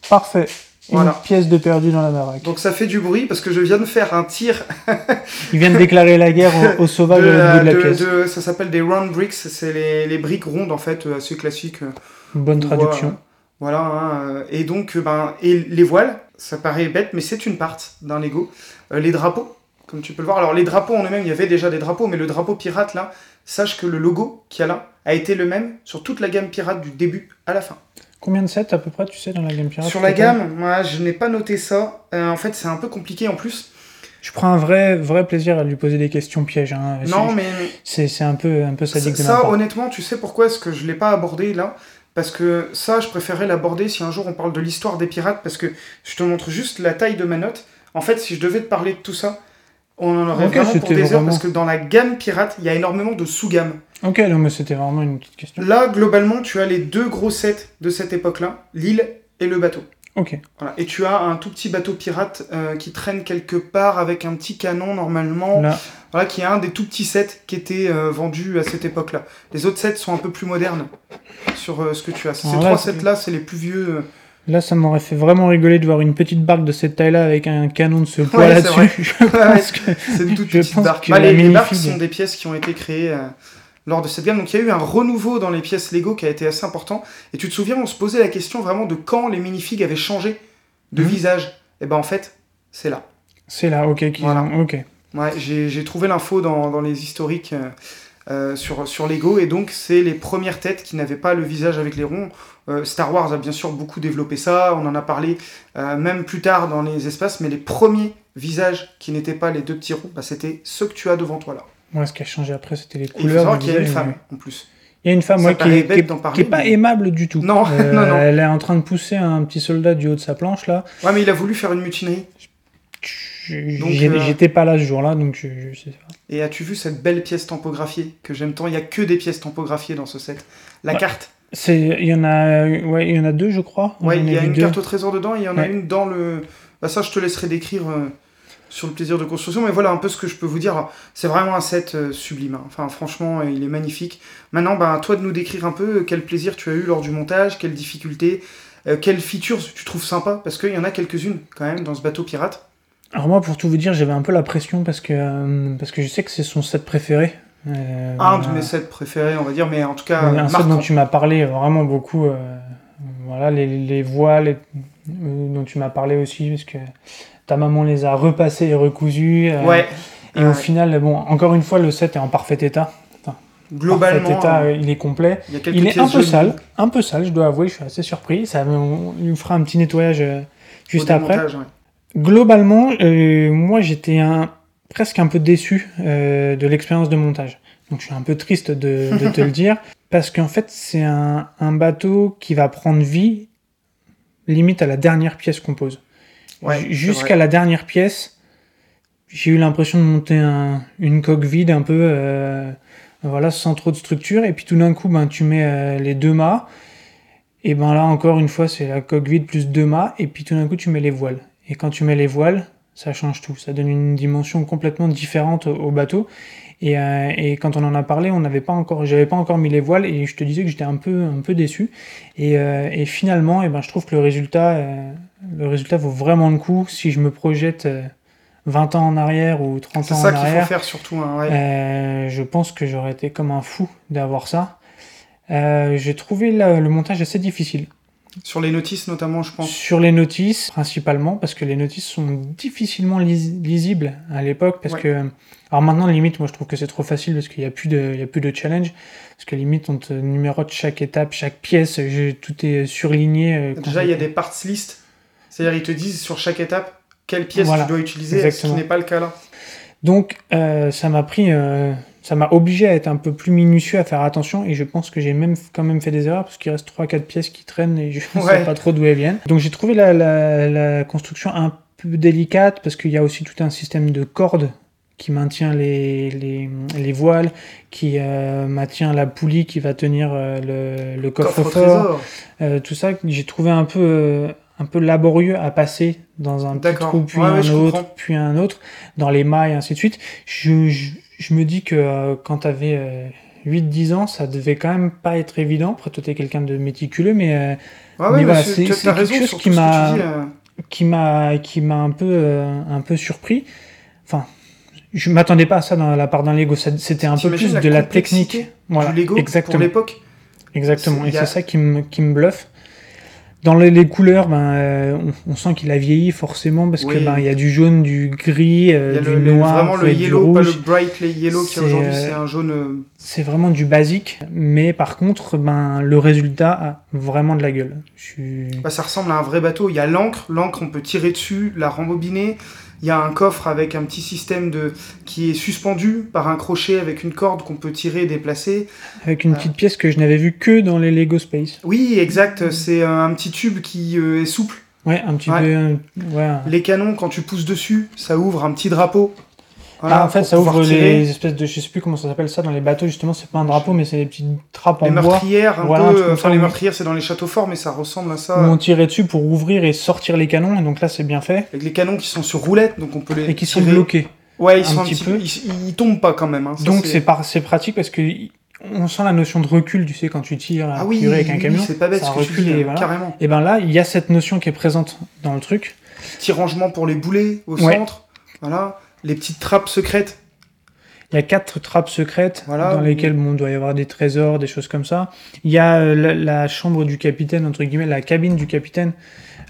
Parfait. Une Voilà. pièce de perdu dans la baraque. Donc ça fait du bruit parce que je viens de faire un tir Ils viennent déclarer la guerre aux, aux sauvages de, l'autre bout de la de- pièce. de- ça s'appelle des round bricks, c'est les, les briques rondes en fait, euh, assez classiques. euh, Bonne on traduction. voit, voilà, hein, euh, et donc euh, ben, et les voiles, ça paraît bête, mais c'est une part d'un Lego. Euh, les drapeaux, comme tu peux le voir. Alors les drapeaux en eux-mêmes, il y avait déjà des drapeaux, mais le drapeau pirate là, sache que le logo qu'il y a là a été le même sur toute la gamme pirate du début à la fin. Combien de sets à peu près, tu sais, dans la gamme pirate Sur la gamme, moi je n'ai pas noté ça. Euh, en fait, c'est un peu compliqué en plus. Je prends un vrai, vrai plaisir à lui poser des questions pièges. hein. Non, mais C'est un peu, un peu ça, sadique de ma ça, honnêtement, tu sais pourquoi est-ce que je l'ai pas abordé là? Parce que ça, je préférais l'aborder si un jour on parle de l'histoire des pirates, parce que je te montre juste la taille de ma note. En fait, si je devais te parler de tout ça, on en aurait vraiment pour des heures, vraiment- parce que dans la gamme pirate, il y a énormément de sous-gammes. Ok, non, mais c'était vraiment une petite question. Là, globalement, tu as les deux gros sets de cette époque-là, l'île et le bateau. Ok. Voilà. Et tu as un tout petit bateau pirate euh, qui traîne quelque part avec un petit canon normalement, Là, voilà, qui est un des tout petits sets qui étaient euh, vendus à cette époque-là. Les autres sets sont un peu plus modernes sur euh, ce que tu as. Ces Alors là, trois c'est- sets-là, c'est les plus vieux. euh. là, ça m'aurait fait vraiment rigoler de voir une petite barque de cette taille-là avec un canon de ce poids Ouais, c'est là-dessus. Je pense que C'est une toute Je petite pense barque. que Bah, la les, les barques minifig- sont des pièces qui ont été créées euh, lors de cette gamme. Donc il y a eu un renouveau dans les pièces Lego qui a été assez important. Et tu te souviens, on se posait la question vraiment de quand les minifigs avaient changé de Mhm. visage. Et ben en fait, c'est là. c'est là, ok. qu'ils Voilà. ont- Ok. Ouais, j'ai trouvé l'info dans, dans les historiques euh, euh, sur, sur Lego, et donc c'est les premières têtes qui n'avaient pas le visage avec les ronds. Euh, Star Wars a bien sûr beaucoup développé ça, on en a parlé euh, même plus tard dans les espaces, mais les premiers visages qui n'étaient pas les deux petits ronds, bah, c'était ceux que tu as devant toi là. Moi, ce qui a changé après, c'était les Et il couleurs. savoir du qu'il y a une femme en plus. Il y a une femme, ouais, qui, paraît est, bête qui est- d'en qui parler, est pas aimable du tout. Non, non, non. Elle est en train de pousser un petit soldat du haut de sa planche là. Ouais, mais il a voulu faire une mutinerie. Je- Euh, J'étais pas là ce jour-là, donc je, je sais pas. Et as-tu vu cette belle pièce tampographiée que j'aime tant? Il y a que des pièces tampographiées dans ce set. La Ouais. carte. C'est, il y en a, ouais, il y en a deux, je crois. Ouais, il y a une deux. carte au trésor dedans et il y en a une dans le. Bah, ça, je te laisserai décrire euh, sur le plaisir de construction, mais voilà un peu ce que je peux vous dire. C'est vraiment un set euh, sublime. hein. Enfin, franchement, il est magnifique. Maintenant, bah, toi de nous décrire un peu quel plaisir tu as eu lors du montage, quelles difficultés, quelles features tu trouves sympa, parce qu'il y en a quelques-unes quand même dans ce bateau pirate. Alors moi, pour tout vous dire, j'avais un peu la pression parce que euh, parce que je sais que c'est son set préféré. Euh, Un de mes sets préférés, on va dire, mais en tout cas, un set dont tu m'as parlé vraiment beaucoup. euh, voilà, les, les voiles euh, dont tu m'as parlé aussi, parce que ta maman les a repassés et recousus. euh, Ouais, Et au final, bon, encore une fois, le set est en parfait état. globalement, Parfait état, euh, il est complet. il est un peu sale, un peu sale, je dois avouer, je suis assez surpris. Ça, on lui fera un petit nettoyage euh, juste après. ouais. Globalement, euh, moi j'étais un, presque un peu déçu euh, de l'expérience de montage. Donc je suis un peu triste de, de te le dire, parce qu'en fait c'est un, un bateau qui va prendre vie limite à la dernière pièce qu'on pose. Ouais, Jusqu'à la dernière pièce, j'ai eu l'impression de monter un- une coque vide un peu, euh, voilà, sans trop de structure, et puis tout d'un coup ben, tu mets euh, les deux mâts, Et ben là, encore une fois, c'est la coque vide plus deux mâts, et puis tout d'un coup, tu mets les voiles. Et quand tu mets les voiles, ça change tout. Ça donne une dimension complètement différente au, au bateau. Et, euh, et, quand on en a parlé, on n'avait pas encore, j'avais pas encore mis les voiles, et je te disais que j'étais un peu, un peu déçu. Et, euh, et finalement, et ben, je trouve que le résultat, euh, le résultat vaut vraiment le coup. Si je me projette 20 ans en arrière ou 30 ans en arrière, c'est ça qu'il faut faire surtout. Hein, ouais. je pense que j'aurais été comme un fou d'avoir ça. Euh, j'ai trouvé le montage assez difficile. Sur les notices notamment, je pense. Sur les notices principalement, parce que les notices sont difficilement lis lisibles à l'époque, parce ouais. que alors maintenant limite, moi je trouve que c'est trop facile parce qu'il n'y a plus de, il y a plus de challenge, parce que limite on te numérote chaque étape, chaque pièce, je, tout est surligné. Euh, Déjà il y a des parts list, c'est-à-dire ils te disent sur chaque étape quelle pièce voilà, tu dois utiliser, ce qui n'est pas le cas là. Donc euh, ça m'a pris euh, ça m'a obligé à être un peu plus minutieux, à faire attention, et je pense que j'ai même quand même fait des erreurs, parce qu'il reste 3-4 pièces qui traînent, et je ne ouais. sais pas trop d'où elles viennent. Donc j'ai trouvé la, la, la, construction un peu délicate, parce qu'il y a aussi tout un système de cordes qui maintient les, les, les voiles, qui euh, maintient la poulie qui va tenir euh, le, le coffre-fort. Euh, tout ça, j'ai trouvé un peu un peu laborieux à passer dans un petit trou, puis ouais, un ouais, autre, puis un autre, dans les mailles, et ainsi de suite. Je, je, je me dis que euh, quand tu avais euh, 8-10 ans, ça devait quand même pas être évident. Après, toi, tu es quelqu'un de méticuleux, mais, euh, ouais, mais voilà, c'est quelque chose qui m'a euh. qui m'a qui m'a un peu euh, un peu surpris. Enfin, je m'attendais pas à ça dans la part d'un Lego. C'était un peu plus la de la technique. Voilà, du Lego exactement. pour l'époque? Exactement, et c'est ça qui me, qui me bluffe. Dans les, les couleurs, ben, euh, on, on sent qu'il a vieilli forcément parce que ben il y a du jaune, du gris, euh, du le, noir, vraiment le et du yellow, pas rouge. le bright yellow qui C'est, aujourd'hui euh, c'est un jaune. euh, C'est vraiment du basique, mais par contre, ben le résultat a vraiment de la gueule. Je. Bah, ça ressemble à un vrai bateau. Il y a l'encre, l'encre on peut tirer dessus, la rembobiner. Il y a un coffre avec un petit système de qui est suspendu par un crochet avec une corde qu'on peut tirer et déplacer. Avec une Ah. petite pièce que je n'avais vue que dans les Lego Space. Oui, exact. C'est un petit tube qui euh, est souple. Ouais, un petit Ouais. peu. euh, ouais. un- Les canons, quand tu pousses dessus, ça ouvre un petit drapeau. Ah, Voilà, en fait, ça ouvre les espèces de. Je sais plus comment ça s'appelle ça dans les bateaux, justement, c'est pas un drapeau, mais c'est des petites trappes Les en bois meurtrières, un Voilà, peu. Enfin, les meurtrières, c'est dans les châteaux forts, mais ça ressemble à où ça. on tirait dessus pour ouvrir et sortir les canons, et donc là, c'est bien fait. Avec les canons qui sont sur roulette, donc on peut les Et qui sont bloqués. Ouais, ils un sont un petit petit peu. peu. Ils, ils tombent pas quand même. hein. Ça, Donc c'est par- c'est pratique parce que on sent la notion de recul, tu sais, quand tu tires Ah oui, avec un oui, camion, c'est pas bête ça ce que tu recule dis, et voilà. carrément. Et ben là, il y a cette notion qui est présente dans le truc. Petit rangement pour les boulets au Ouais. centre. Voilà. Les petites trappes secrètes. Il y a quatre trappes secrètes Voilà, dans lesquelles bon, il doit y avoir des trésors, des choses comme ça. Il y a euh, la, la chambre du capitaine, entre guillemets, la cabine du capitaine,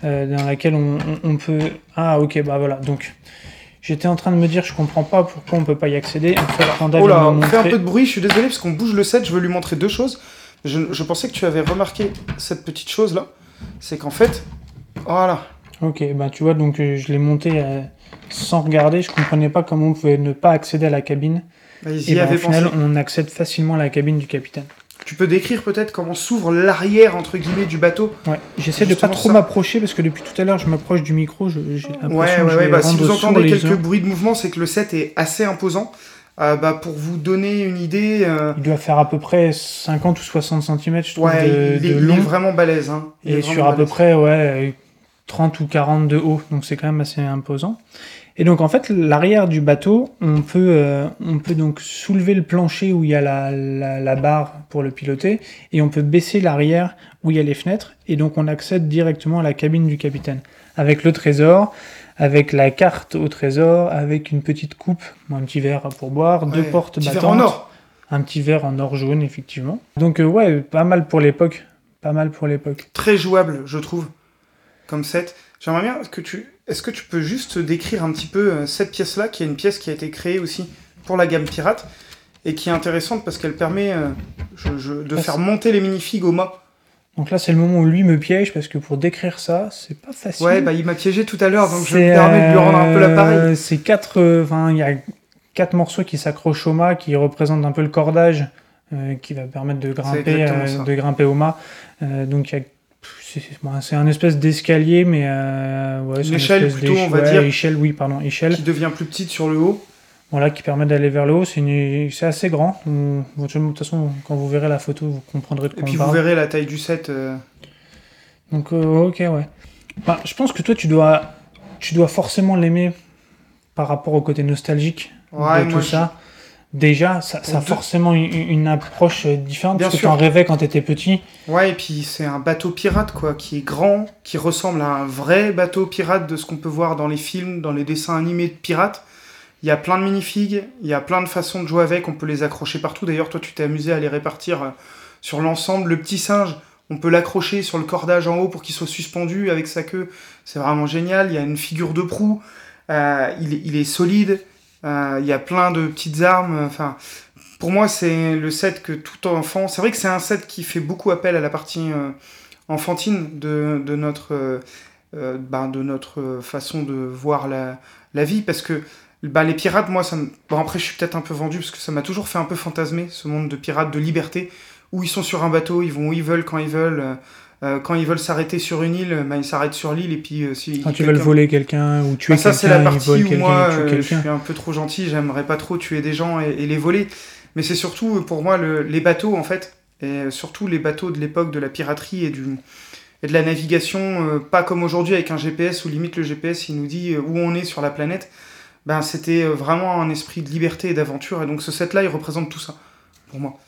euh, dans laquelle on, on- on peut... Ah ok, bah voilà. Donc j'étais en train de me dire, je comprends pas pourquoi on peut pas y accéder. En fait, Panda Oh là, on fait un peu de bruit, je suis désolé parce qu'on bouge le set, je veux lui montrer deux choses. Je, je pensais que tu avais remarqué cette petite chose là. C'est qu'en fait, voilà. Ok, bah tu vois, donc euh, je l'ai monté euh, sans regarder, je comprenais pas comment on pouvait ne pas accéder à la cabine. Bah, Et avaient au final, pensé. on accède facilement à la cabine du capitaine. Tu peux décrire peut-être comment s'ouvre l'arrière entre guillemets du bateau? Ouais, j'essaie de pas trop m'approcher parce que depuis tout à l'heure, je m'approche du micro, je- j'ai l'impression Ouais, que ouais, je vais Bah, si vous entendez quelques bruits de mouvement, c'est que le set est assez imposant. Euh, bah, pour vous donner une idée, euh, Il doit faire à peu près 50 ou 60 cm, je trouve, ouais, de, il, est, de il est long. vraiment balèze. Hein. Il et sur à peu près ouais, 30 ou 40 de haut, donc c'est quand même assez imposant. Et donc en fait, l'arrière du bateau, on peut, euh, on peut donc soulever le plancher où il y a la, la, la barre pour le piloter, et on peut baisser l'arrière où il y a les fenêtres, et donc on accède directement à la cabine du capitaine, avec le trésor, avec la carte au trésor, avec une petite coupe, un petit verre pour boire, deux portes battantes, en or. un petit verre en or jaune, effectivement. Donc euh, ouais, pas mal pour l'époque, pas mal pour l'époque. Très jouable, je trouve, comme set. J'aimerais bien que tu. Est-ce que tu peux juste décrire un petit peu euh, cette pièce-là, qui est une pièce qui a été créée aussi pour la gamme pirate et qui est intéressante parce qu'elle permet euh, je- je- de faire monter les minifigs au mât. Donc là, c'est le moment où lui me piège parce que pour décrire ça, c'est pas facile. Ouais, bah il m'a piégé tout à l'heure, donc je me permets de lui rendre un peu euh, l'appareil. C'est quatre, euh, enfin, il y a quatre morceaux qui s'accrochent au mât, qui représentent un peu le cordage, euh, qui va permettre de grimper, de grimper au mât. Donc il y a c'est un espèce d'escalier, mais euh, ouais, Une échelle plutôt, on va ouais, dire. Échelle, oui, pardon, échelle. Qui devient plus petite sur le haut. Voilà, qui permet d'aller vers le haut. C'est une- assez grand. De toute façon, quand vous verrez la photo, vous comprendrez de Et quoi puis on vous verrez la taille du set. euh, Donc, euh, ok, ouais. Bah, je pense que toi, tu dois, tu dois forcément l'aimer par rapport au côté nostalgique Ouais, de tout ça. Déjà, ça, ça a forcément une, une approche euh, différente Bien parce que sûr. tu en rêvais quand tu étais petit. Ouais, et puis c'est un bateau pirate, quoi, qui est grand, qui ressemble à un vrai bateau pirate de ce qu'on peut voir dans les films, dans les dessins animés de pirates. Il y a plein de minifigs, il y a plein de façons de jouer avec, on peut les accrocher partout. D'ailleurs, toi, tu t'es amusé à les répartir euh, sur l'ensemble. Le petit singe, on peut l'accrocher sur le cordage en haut pour qu'il soit suspendu avec sa queue. C'est vraiment génial. Il y a une figure de proue, euh, il est solide. Euh, il y a plein de petites armes. Enfin, pour moi, c'est le set que tout enfant. C'est vrai que c'est un set qui fait beaucoup appel à la partie euh, enfantine de, de notre, euh, bah, de notre façon de voir la, la vie. Parce que bah, les pirates, moi, ça bon, après, je suis peut-être un peu vendu parce que ça m'a toujours fait un peu fantasmer ce monde de pirates, de liberté, où ils sont sur un bateau, ils vont où ils veulent, quand ils veulent. Euh, quand ils veulent s'arrêter sur une île, bah, ils s'arrêtent sur l'île et puis euh, si Quand tu veux quelqu'un- voler quelqu'un ou tuer bah, ça, c'est la quelqu'un, ils partie où quelqu'un, moi, ils euh, je quelqu'un. suis un peu trop gentil, j'aimerais pas trop tuer des gens et, et les voler. Mais c'est surtout, euh, pour moi, le- les bateaux, en fait, et surtout les bateaux de l'époque de la piraterie et, du, et de la navigation, pas comme aujourd'hui avec un GPS où limite le GPS, il nous dit où on est sur la planète. Ben, c'était vraiment un esprit de liberté et d'aventure. Et donc ce set-là, il représente tout ça, pour moi.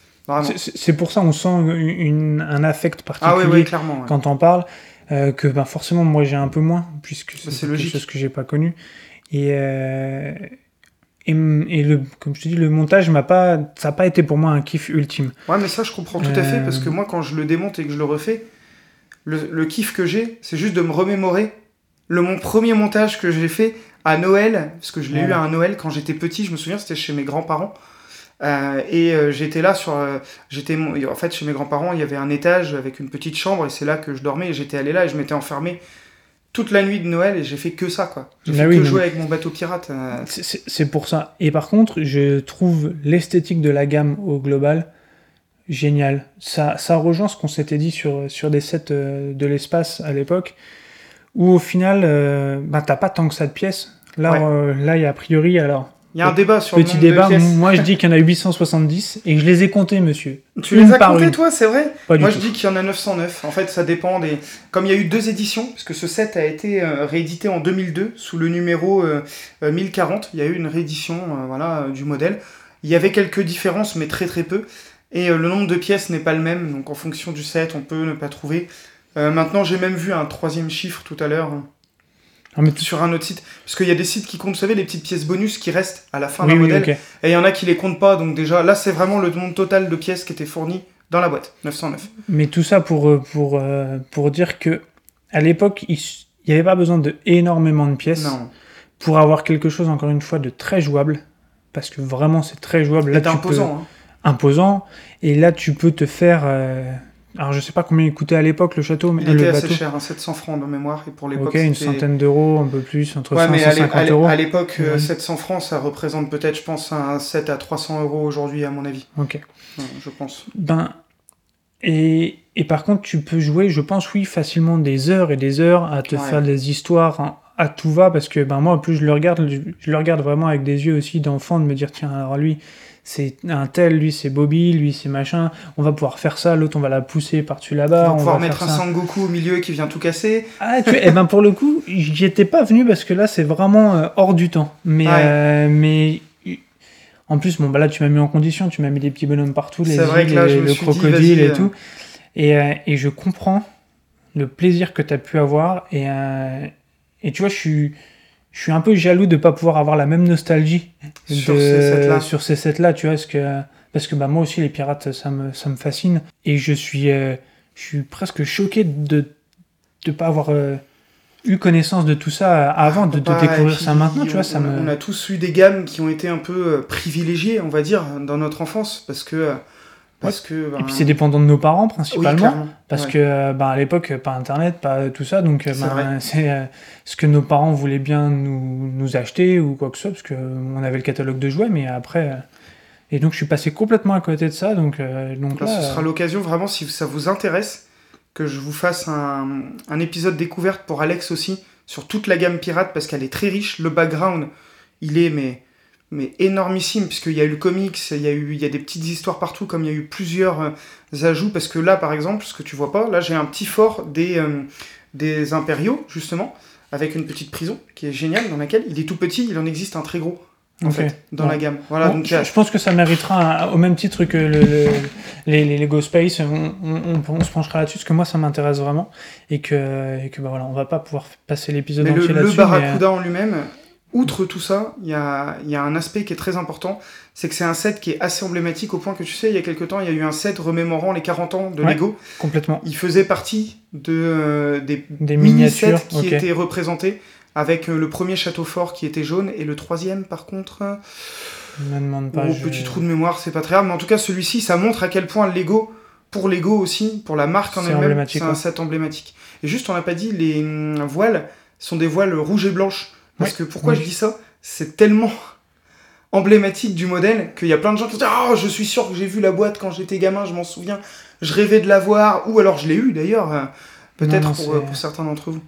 C'est- pour ça on sent une- une- un affect particulier Ah ouais, ouais, clairement. ouais. quand on parle, euh, que ben, forcément moi j'ai un peu moins, puisque c'est Bah, quelque chose que j'ai pas connu. Et, euh, et, et le, comme je te dis, le montage m'a pas, ça n'a pas été pour moi un kiff ultime. Ouais, mais ça, je comprends tout à fait, Euh. parce que moi, quand je le démonte et que je le refais, le, le kiff que j'ai, c'est juste de me remémorer le mon premier montage que j'ai fait à Noël, parce que je l'ai eu à un Noël quand j'étais petit, je me souviens, c'était chez mes grands-parents. Euh, et euh, j'étais là sur. euh, j'étais en fait, chez mes grands-parents, il y avait un étage avec une petite chambre, et c'est là que je dormais, et j'étais allé là, et je m'étais enfermé toute la nuit de Noël, et j'ai fait que ça, quoi. J'ai Ah fait oui, que jouer avec mon bateau pirate. C'est- pour ça. Et par contre, je trouve l'esthétique de la gamme au global génial. Ça, ça rejoint ce qu'on s'était dit sur, sur des sets de l'espace à l'époque, où au final, bah, t'as pas tant que ça de pièces. Là, Ouais. là, il y a a priori, alors, Il y a un débat sur le petit de débat, moi je dis qu'il y en a 870, et je les ai comptés, monsieur. Tu une les as comptés, une. toi, c'est vrai Pas Moi, tout. je dis qu'il y en a 909. En fait, ça dépend des. Comme il y a eu deux éditions, puisque ce set a été euh, réédité en 2002 sous le numéro euh, euh, 1040, il y a eu une réédition euh, voilà, euh, du modèle. Il y avait quelques différences, mais très très peu. Et euh, le nombre de pièces n'est pas le même, donc en fonction du set, on peut ne pas trouver. Euh, maintenant, j'ai même vu un troisième chiffre tout à l'heure euh, Ah, mais sur un autre site, parce qu'il y a des sites qui comptent, vous savez, les petites pièces bonus qui restent à la fin Oui, d'un oui, modèle. Et il y en a qui les comptent pas, donc déjà, là, c'est vraiment le nombre total de pièces qui étaient fournies dans la boîte, 909. Mais tout ça pour, euh, pour, euh, pour dire que à l'époque, il n'y avait pas besoin de énormément de pièces Non. pour avoir quelque chose, encore une fois, de très jouable. Parce que vraiment, c'est très jouable. Là, tu imposant. hein. imposant. Et là, tu peux te faire. euh, Alors, je sais pas combien il coûtait à l'époque le château, mais Il était le assez bateau. cher, hein, 700 francs de mémoire, et pour l'époque, Ok, une centaine d'euros, un peu plus, entre Ouais, 100 et mais à l'é- 150 à l'é- euros. à l'époque, euh, Ouais. 700 francs, ça représente peut-être, je pense, un 7 à 300 euros aujourd'hui, à mon avis. Ok. Ouais, Je pense. Ben, et, et par contre, tu peux jouer, je pense, oui, facilement des heures et des heures à te faire des histoires hein, à tout va, parce que ben, moi, plus je le regarde, je le regarde vraiment avec des yeux aussi d'enfant, de me dire, tiens, alors lui, c'est un tel, lui, c'est Bobby, lui, c'est machin, on va pouvoir faire ça, l'autre, on va la pousser par-dessus On là-bas, va on pouvoir va mettre faire un ça. Sangoku au milieu qui vient tout casser. Ah, tu eh ben pour le coup, j'y étais pas venu parce que là, c'est vraiment euh, hors du temps. Mais, Ouais. euh, mais en plus, bon, bah là, tu m'as mis en condition, tu m'as mis des petits bonhommes partout, les vrai îles, que là, les- le dit, crocodile et tout. Et, euh, et je comprends le plaisir que tu as pu avoir. Et, euh, et tu vois, je suis, je suis un peu jaloux de pas pouvoir avoir la même nostalgie Sur ces sets-là. sur ces sets-là, tu vois, parce que, parce que bah, moi aussi, les pirates, ça me, ça me fascine. Et je suis, euh, je suis presque choqué de ne pas avoir euh, eu connaissance de tout ça avant, de, de Bah, découvrir puis, ça maintenant, tu vois, ça on, me... on a tous eu des gammes qui ont été un peu euh, privilégiées, on va dire, dans notre enfance, parce que... Parce que Et ben, puis c'est dépendant de nos parents, principalement. Parce Ouais. que bah, à l'époque, pas internet, pas tout ça, donc C'est ben, euh, ce que nos parents voulaient bien nous, nous acheter ou quoi que ce soit, parce qu'on avait le catalogue de jouets, mais après. euh, et donc je suis passé complètement à côté de ça, donc, euh, donc Là, ce sera l'occasion vraiment, si ça vous intéresse, que je vous fasse un, un épisode découverte pour Alex aussi, sur toute la gamme pirate, parce qu'elle est très riche. Le background, il est mais mais énormissime, puisqu'il y a eu le comics, il y a, eu, il y a des petites histoires partout, comme il y a eu plusieurs euh, ajouts, parce que là, par exemple, ce que tu vois pas, là j'ai un petit fort des, euh, des impériaux, justement, avec une petite prison, qui est géniale, dans laquelle il est tout petit, il en existe un très gros, en fait, dans la gamme. Voilà, Bon, donc je, euh, je pense que ça méritera, un- au même titre que le, le- les, les Lego Space, on, on- on- on se penchera là-dessus, parce que moi ça m'intéresse vraiment, et que, et que bah, voilà, on va pas pouvoir passer l'épisode le, entier le là-dessus. mais, euh, Barracuda en lui-même, outre tout ça, il y a, y a un aspect qui est très important, c'est que c'est un set qui est assez emblématique au point que tu sais, il y a quelques temps, il y a eu un set remémorant les 40 ans de Ouais. Lego. complètement. Il faisait partie de, euh, des, Des mini-sets qui étaient représentés, avec euh, le premier château fort qui était jaune, et le troisième, par contre, euh, me demande pas. au je- petit trou de mémoire, c'est pas très grave, mais en tout cas, celui-ci, ça montre à quel point Lego, pour Lego aussi, pour la marque en elle-même, c'est un set emblématique. Et juste, on n'a pas dit, les hum, voiles sont des voiles rouges et blanches. Parce que pourquoi Oui. je dis ça? C'est tellement emblématique du modèle qu'il y a plein de gens qui disent Ah, je suis sûr que j'ai vu la boîte quand j'étais gamin, je m'en souviens, je rêvais de la voir, ou alors je l'ai eu d'ailleurs, euh, peut-être pour, euh, pour certains d'entre vous.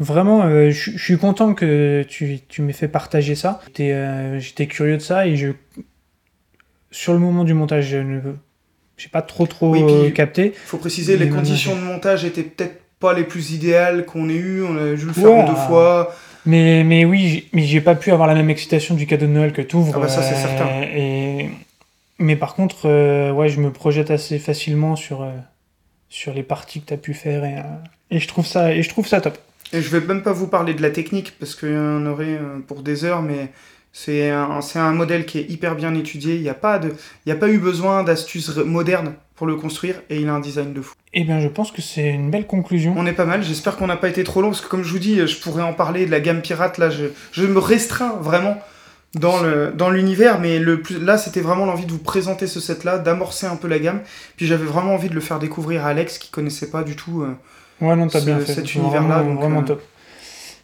Vraiment, euh, je suis content que tu, tu m'aies fait partager ça. J'étais euh, curieux de ça et je. Sur le moment du montage, je ne j'ai pas trop trop Oui, puis- capté. Il faut préciser, les conditions de montage étaient peut-être pas les plus idéales qu'on ait eu, on a dû le faire Ouais. en deux fois. Mais, mais oui, mais j'ai pas pu avoir la même excitation du cadeau de Noël que ouvres. Ah bah ça, c'est certain. Et... Mais par contre, euh, ouais, je me projette assez facilement sur, euh, sur les parties que tu as pu faire et, euh, et, je trouve ça, et je trouve ça top. Et je vais même pas vous parler de la technique parce qu'il y en aurait euh, pour des heures, mais c'est un, c'est un modèle qui est hyper bien étudié. Il n'y a, pas de- il y a pas eu besoin d'astuces modernes pour le construire et il a un design de fou. Eh bien, je pense que c'est une belle conclusion. On est pas mal, j'espère qu'on n'a pas été trop long parce que, comme je vous dis, je pourrais en parler de la gamme pirate. Là, je, je me restreins vraiment dans le dans l'univers, mais le plus, là, c'était vraiment l'envie de vous présenter ce set-là, d'amorcer un peu la gamme. Puis j'avais vraiment envie de le faire découvrir à Alex qui connaissait pas du tout. euh, Ouais, non, t'as bien fait. cet Vraiment- univers-là, donc, Vraiment euh, top.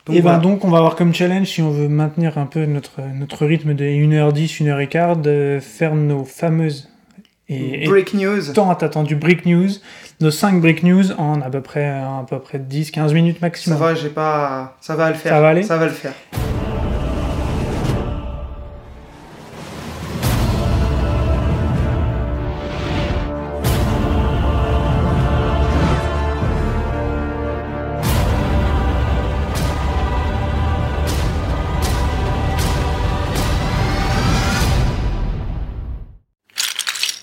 Donc et ben voilà. donc, on va avoir comme challenge, si on veut maintenir un peu notre, notre rythme de 1h10, 1h15, de faire nos fameuses et, et Break news. tant attendu break news, nos 5 break news en à peu près, à peu près 10-15 minutes Ça maximum. va, j'ai pas. Ça va le faire. Ça va aller Ça va le faire.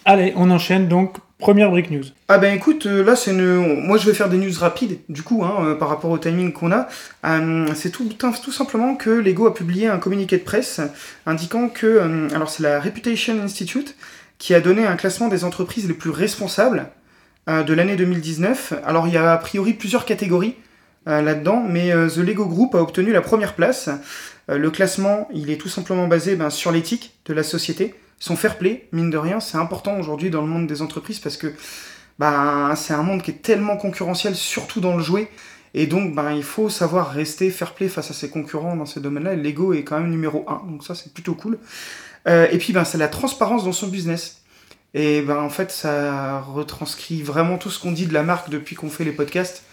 Allez, on enchaîne donc. Première break news. Ah ben écoute, euh, là c'est une... Moi je vais faire des news rapides, du coup, hein, euh, par rapport au timing qu'on a. Euh, c'est tout, simplement que Lego a publié un communiqué de presse indiquant que... alors c'est la Reputation Institute qui a donné un classement des entreprises les plus responsables de l'année 2019. Alors il y a a priori plusieurs catégories là-dedans, mais The Lego Group a obtenu la première place. Le classement, il est tout simplement basé ben, sur l'éthique de la société, son fair play, mine de rien, c'est important aujourd'hui dans le monde des entreprises parce que ben, c'est un monde qui est tellement concurrentiel, surtout dans le jouet. Et donc, ben, il faut savoir rester fair play face à ses concurrents dans ces domaines-là. Lego est quand même numéro 1, donc ça, c'est plutôt cool. Euh, et puis, ben, c'est la transparence dans son business. Et ben, en fait, ça retranscrit vraiment tout ce qu'on dit de la marque depuis qu'on fait les podcasts.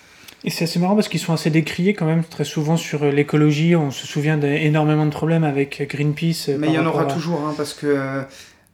Et c'est assez marrant parce qu'ils sont assez décriés quand même très souvent sur euh, l'écologie. On se souvient d'énormément de problèmes avec Greenpeace. euh, Mais il y en aura à- toujours, hein, parce que. euh,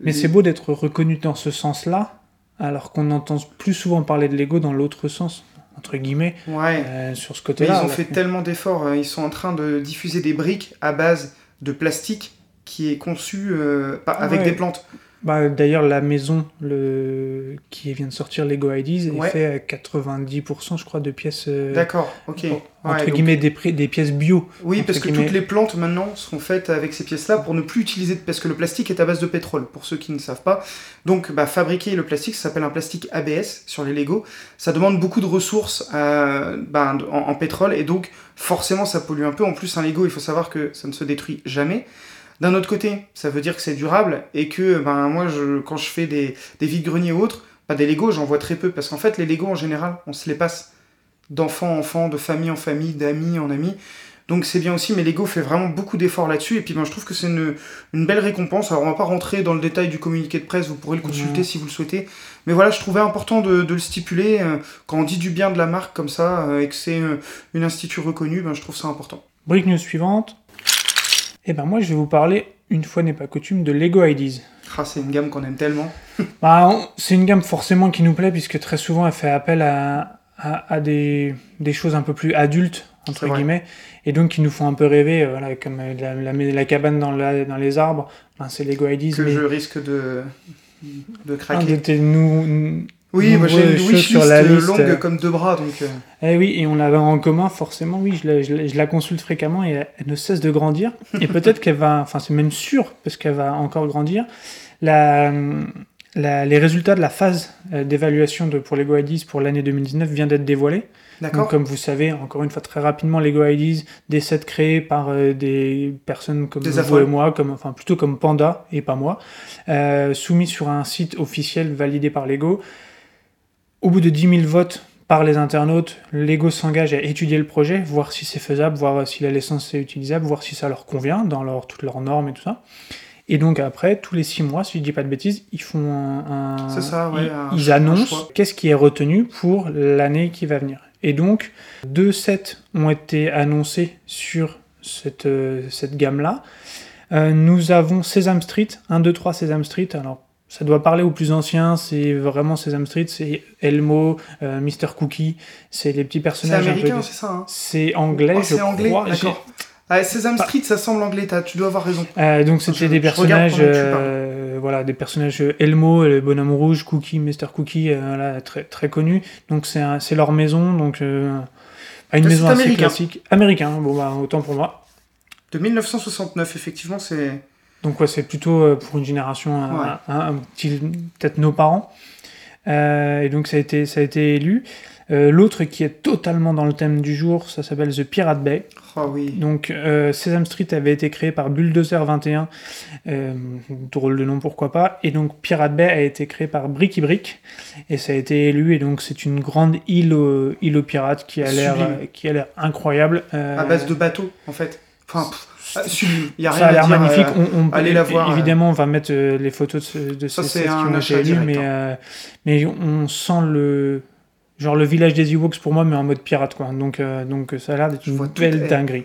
Mais c'est beau d'être reconnu dans ce sens-là, alors qu'on entend plus souvent parler de Lego dans l'autre sens, entre guillemets, Ouais. euh, sur ce Mais côté-là. ils ont fait tellement d'efforts. euh, Ils sont en train de diffuser des briques à base de plastique qui est conçu euh, avec Ouais. des plantes. Bah, D'ailleurs, la maison le... qui vient de sortir Lego IDs est fait à 90%, je crois, de pièces. euh, D'accord, ok. bon, Ouais, entre donc- guillemets, des, pré- des pièces bio. Oui, parce que guillemets. toutes les plantes maintenant seront faites avec ces pièces-là pour ne plus utiliser, parce que le plastique est à base de pétrole, pour ceux qui ne savent pas. Donc, bah, fabriquer le plastique, ça s'appelle un plastique ABS sur les Lego. Ça demande beaucoup de ressources euh, en, en pétrole, et donc forcément ça pollue un peu. En plus, un Lego, il faut savoir que ça ne se détruit jamais. D'un autre côté, ça veut dire que c'est durable, et que ben, moi, je, quand je fais des, des vides-greniers ou autres, pas des Lego, j'en vois très peu, parce qu'en fait, les Lego en général, on se les passe d'enfant en enfant, de famille en famille, d'amis en amis. Donc c'est bien aussi, mais Lego fait vraiment beaucoup d'efforts là-dessus, et puis ben, je trouve que c'est une, une belle récompense. Alors on va pas rentrer dans le détail du communiqué de presse, vous pourrez le consulter si vous le souhaitez. Mais voilà, je trouvais important de, de le stipuler. euh, quand on dit du bien de la marque comme ça, euh, et que c'est euh, une institut reconnue, ben, je trouve ça important. Brique news suivante. Et ben moi, je vais vous parler une fois n'est pas coutume, de Lego IDs. Ah, c'est une gamme qu'on aime tellement. Bah, c'est une gamme forcément qui nous plaît puisque très souvent elle fait appel à, à, à des, des choses un peu plus adultes entre guillemets et donc qui nous font un peu rêver euh, voilà, comme euh, la, la, la cabane dans, la, dans les arbres ben, c'est Lego IDs Que mais je risque de, de un craquer. de tes nou- Oui, moi j'ai une wishlist sur la liste. longue comme deux bras, donc euh, Eh oui, et on l'avait en commun, forcément, oui, je la, je la- je la consulte fréquemment et elle, elle ne cesse de grandir. Et peut-être qu'elle va, enfin c'est même sûr, parce qu'elle va encore grandir. La, la- les résultats de la phase euh, d'évaluation pour Lego IDs pour l'année 2019 vient d'être dévoilés. Donc, d'accord. comme vous savez, encore une fois très rapidement, Lego IDs, des sets créés par euh, des personnes comme Des vous et moi, comme, enfin plutôt comme Panda et pas moi, euh, soumis sur un site officiel validé par Lego. Au bout de 10 000 votes par les internautes, Lego s'engage à étudier le projet, voir si c'est faisable, voir si la licence est utilisable, voir si ça leur convient dans leur, toutes leurs normes et tout ça. Et donc après, tous les 6 mois, si je dis pas de bêtises, ils font un... ça, ouais, ils- annoncent qu'est-ce qui est retenu pour l'année qui va venir. Et donc, deux sets ont été annoncés sur cette, euh, cette gamme-là. Euh, nous avons Sesame Street, 1, 2, 3 Sesame Street. Alors, ça doit parler aux plus anciens, c'est vraiment Sesame Street, c'est Elmo, euh, Mr. Cookie, c'est les petits C'est personnages peu... américain, de- c'est ça hein C'est anglais, Oh, je C'est anglais, crois. d'accord. Ah, Sesame Street, ça semble anglais, tu dois avoir raison. Euh, donc c'était des personnages, euh, voilà, des personnages euh, Elmo, le bonhomme rouge, Cookie, Mr. Cookie, voilà, très très connus. Donc c'est c'est leur maison, donc une Ça, maison c'est assez américain. classique, américain. Bon bah autant pour moi. De 1969, effectivement, c'est. Donc ouais, c'est plutôt euh, pour une génération, un, Ouais. un- un petit- peut-être nos parents. Euh, et donc ça a été ça a été élu. Euh, L'autre qui est totalement dans le thème du jour, ça s'appelle The Pirate Bay. Oh oui. Donc, euh, Sesame Street avait été créé par Bulldozer 21, euh, drôle de nom pourquoi pas, et donc Pirate Bay a été créé par Bricky Brick, et ça a été élu, et donc c'est une grande île aux, île aux pirates qui a l'air qui a l'air incroyable. À base de bateaux, en fait. Enfin, pff, ah. Y a rien ça a l'air magnifique. euh, on, on- allez la voir, Évidemment, on va mettre euh, les photos de, Ça, ces été élus, direct, mais, hein. euh, mais on sent le genre le village des Ewoks pour moi, mais en mode pirate quoi. Donc euh, donc ça a l'air d'être une belle dinguerie.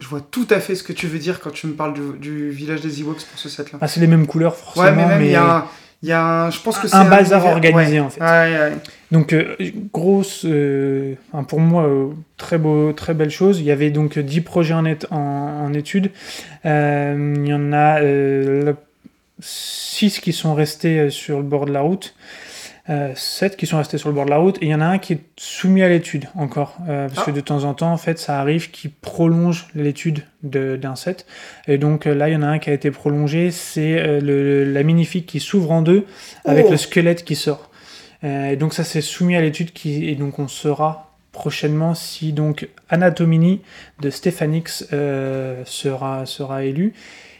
Je vois tout à fait ce que tu veux dire quand tu me parles du, du village des Ewoks pour ce set-là. Ah, c'est les mêmes couleurs forcément, ouais, mais même, il mais y a un. il Y a un, je pense que c'est un bazar organisé ouais. en fait. Ouais. Donc euh, grosse, euh, enfin, pour moi euh, très beau, très belle chose. Il y avait donc 10 projets en, en, en étude. Euh, il y en a 6 qui sont restés sur le bord de la route. 7 qui sont restés sur le bord de la route et il y en a un qui est soumis à l'étude encore parce Ah. que de temps en temps en fait ça arrive qui prolonge l'étude de- d'un set et donc là il y en a un qui a été prolongé c'est la minifig qui s'ouvre en deux avec Oh. le squelette qui sort et donc ça c'est soumis à l'étude qui et donc on saura prochainement si donc Anatomini de Stephanix euh, sera sera élu.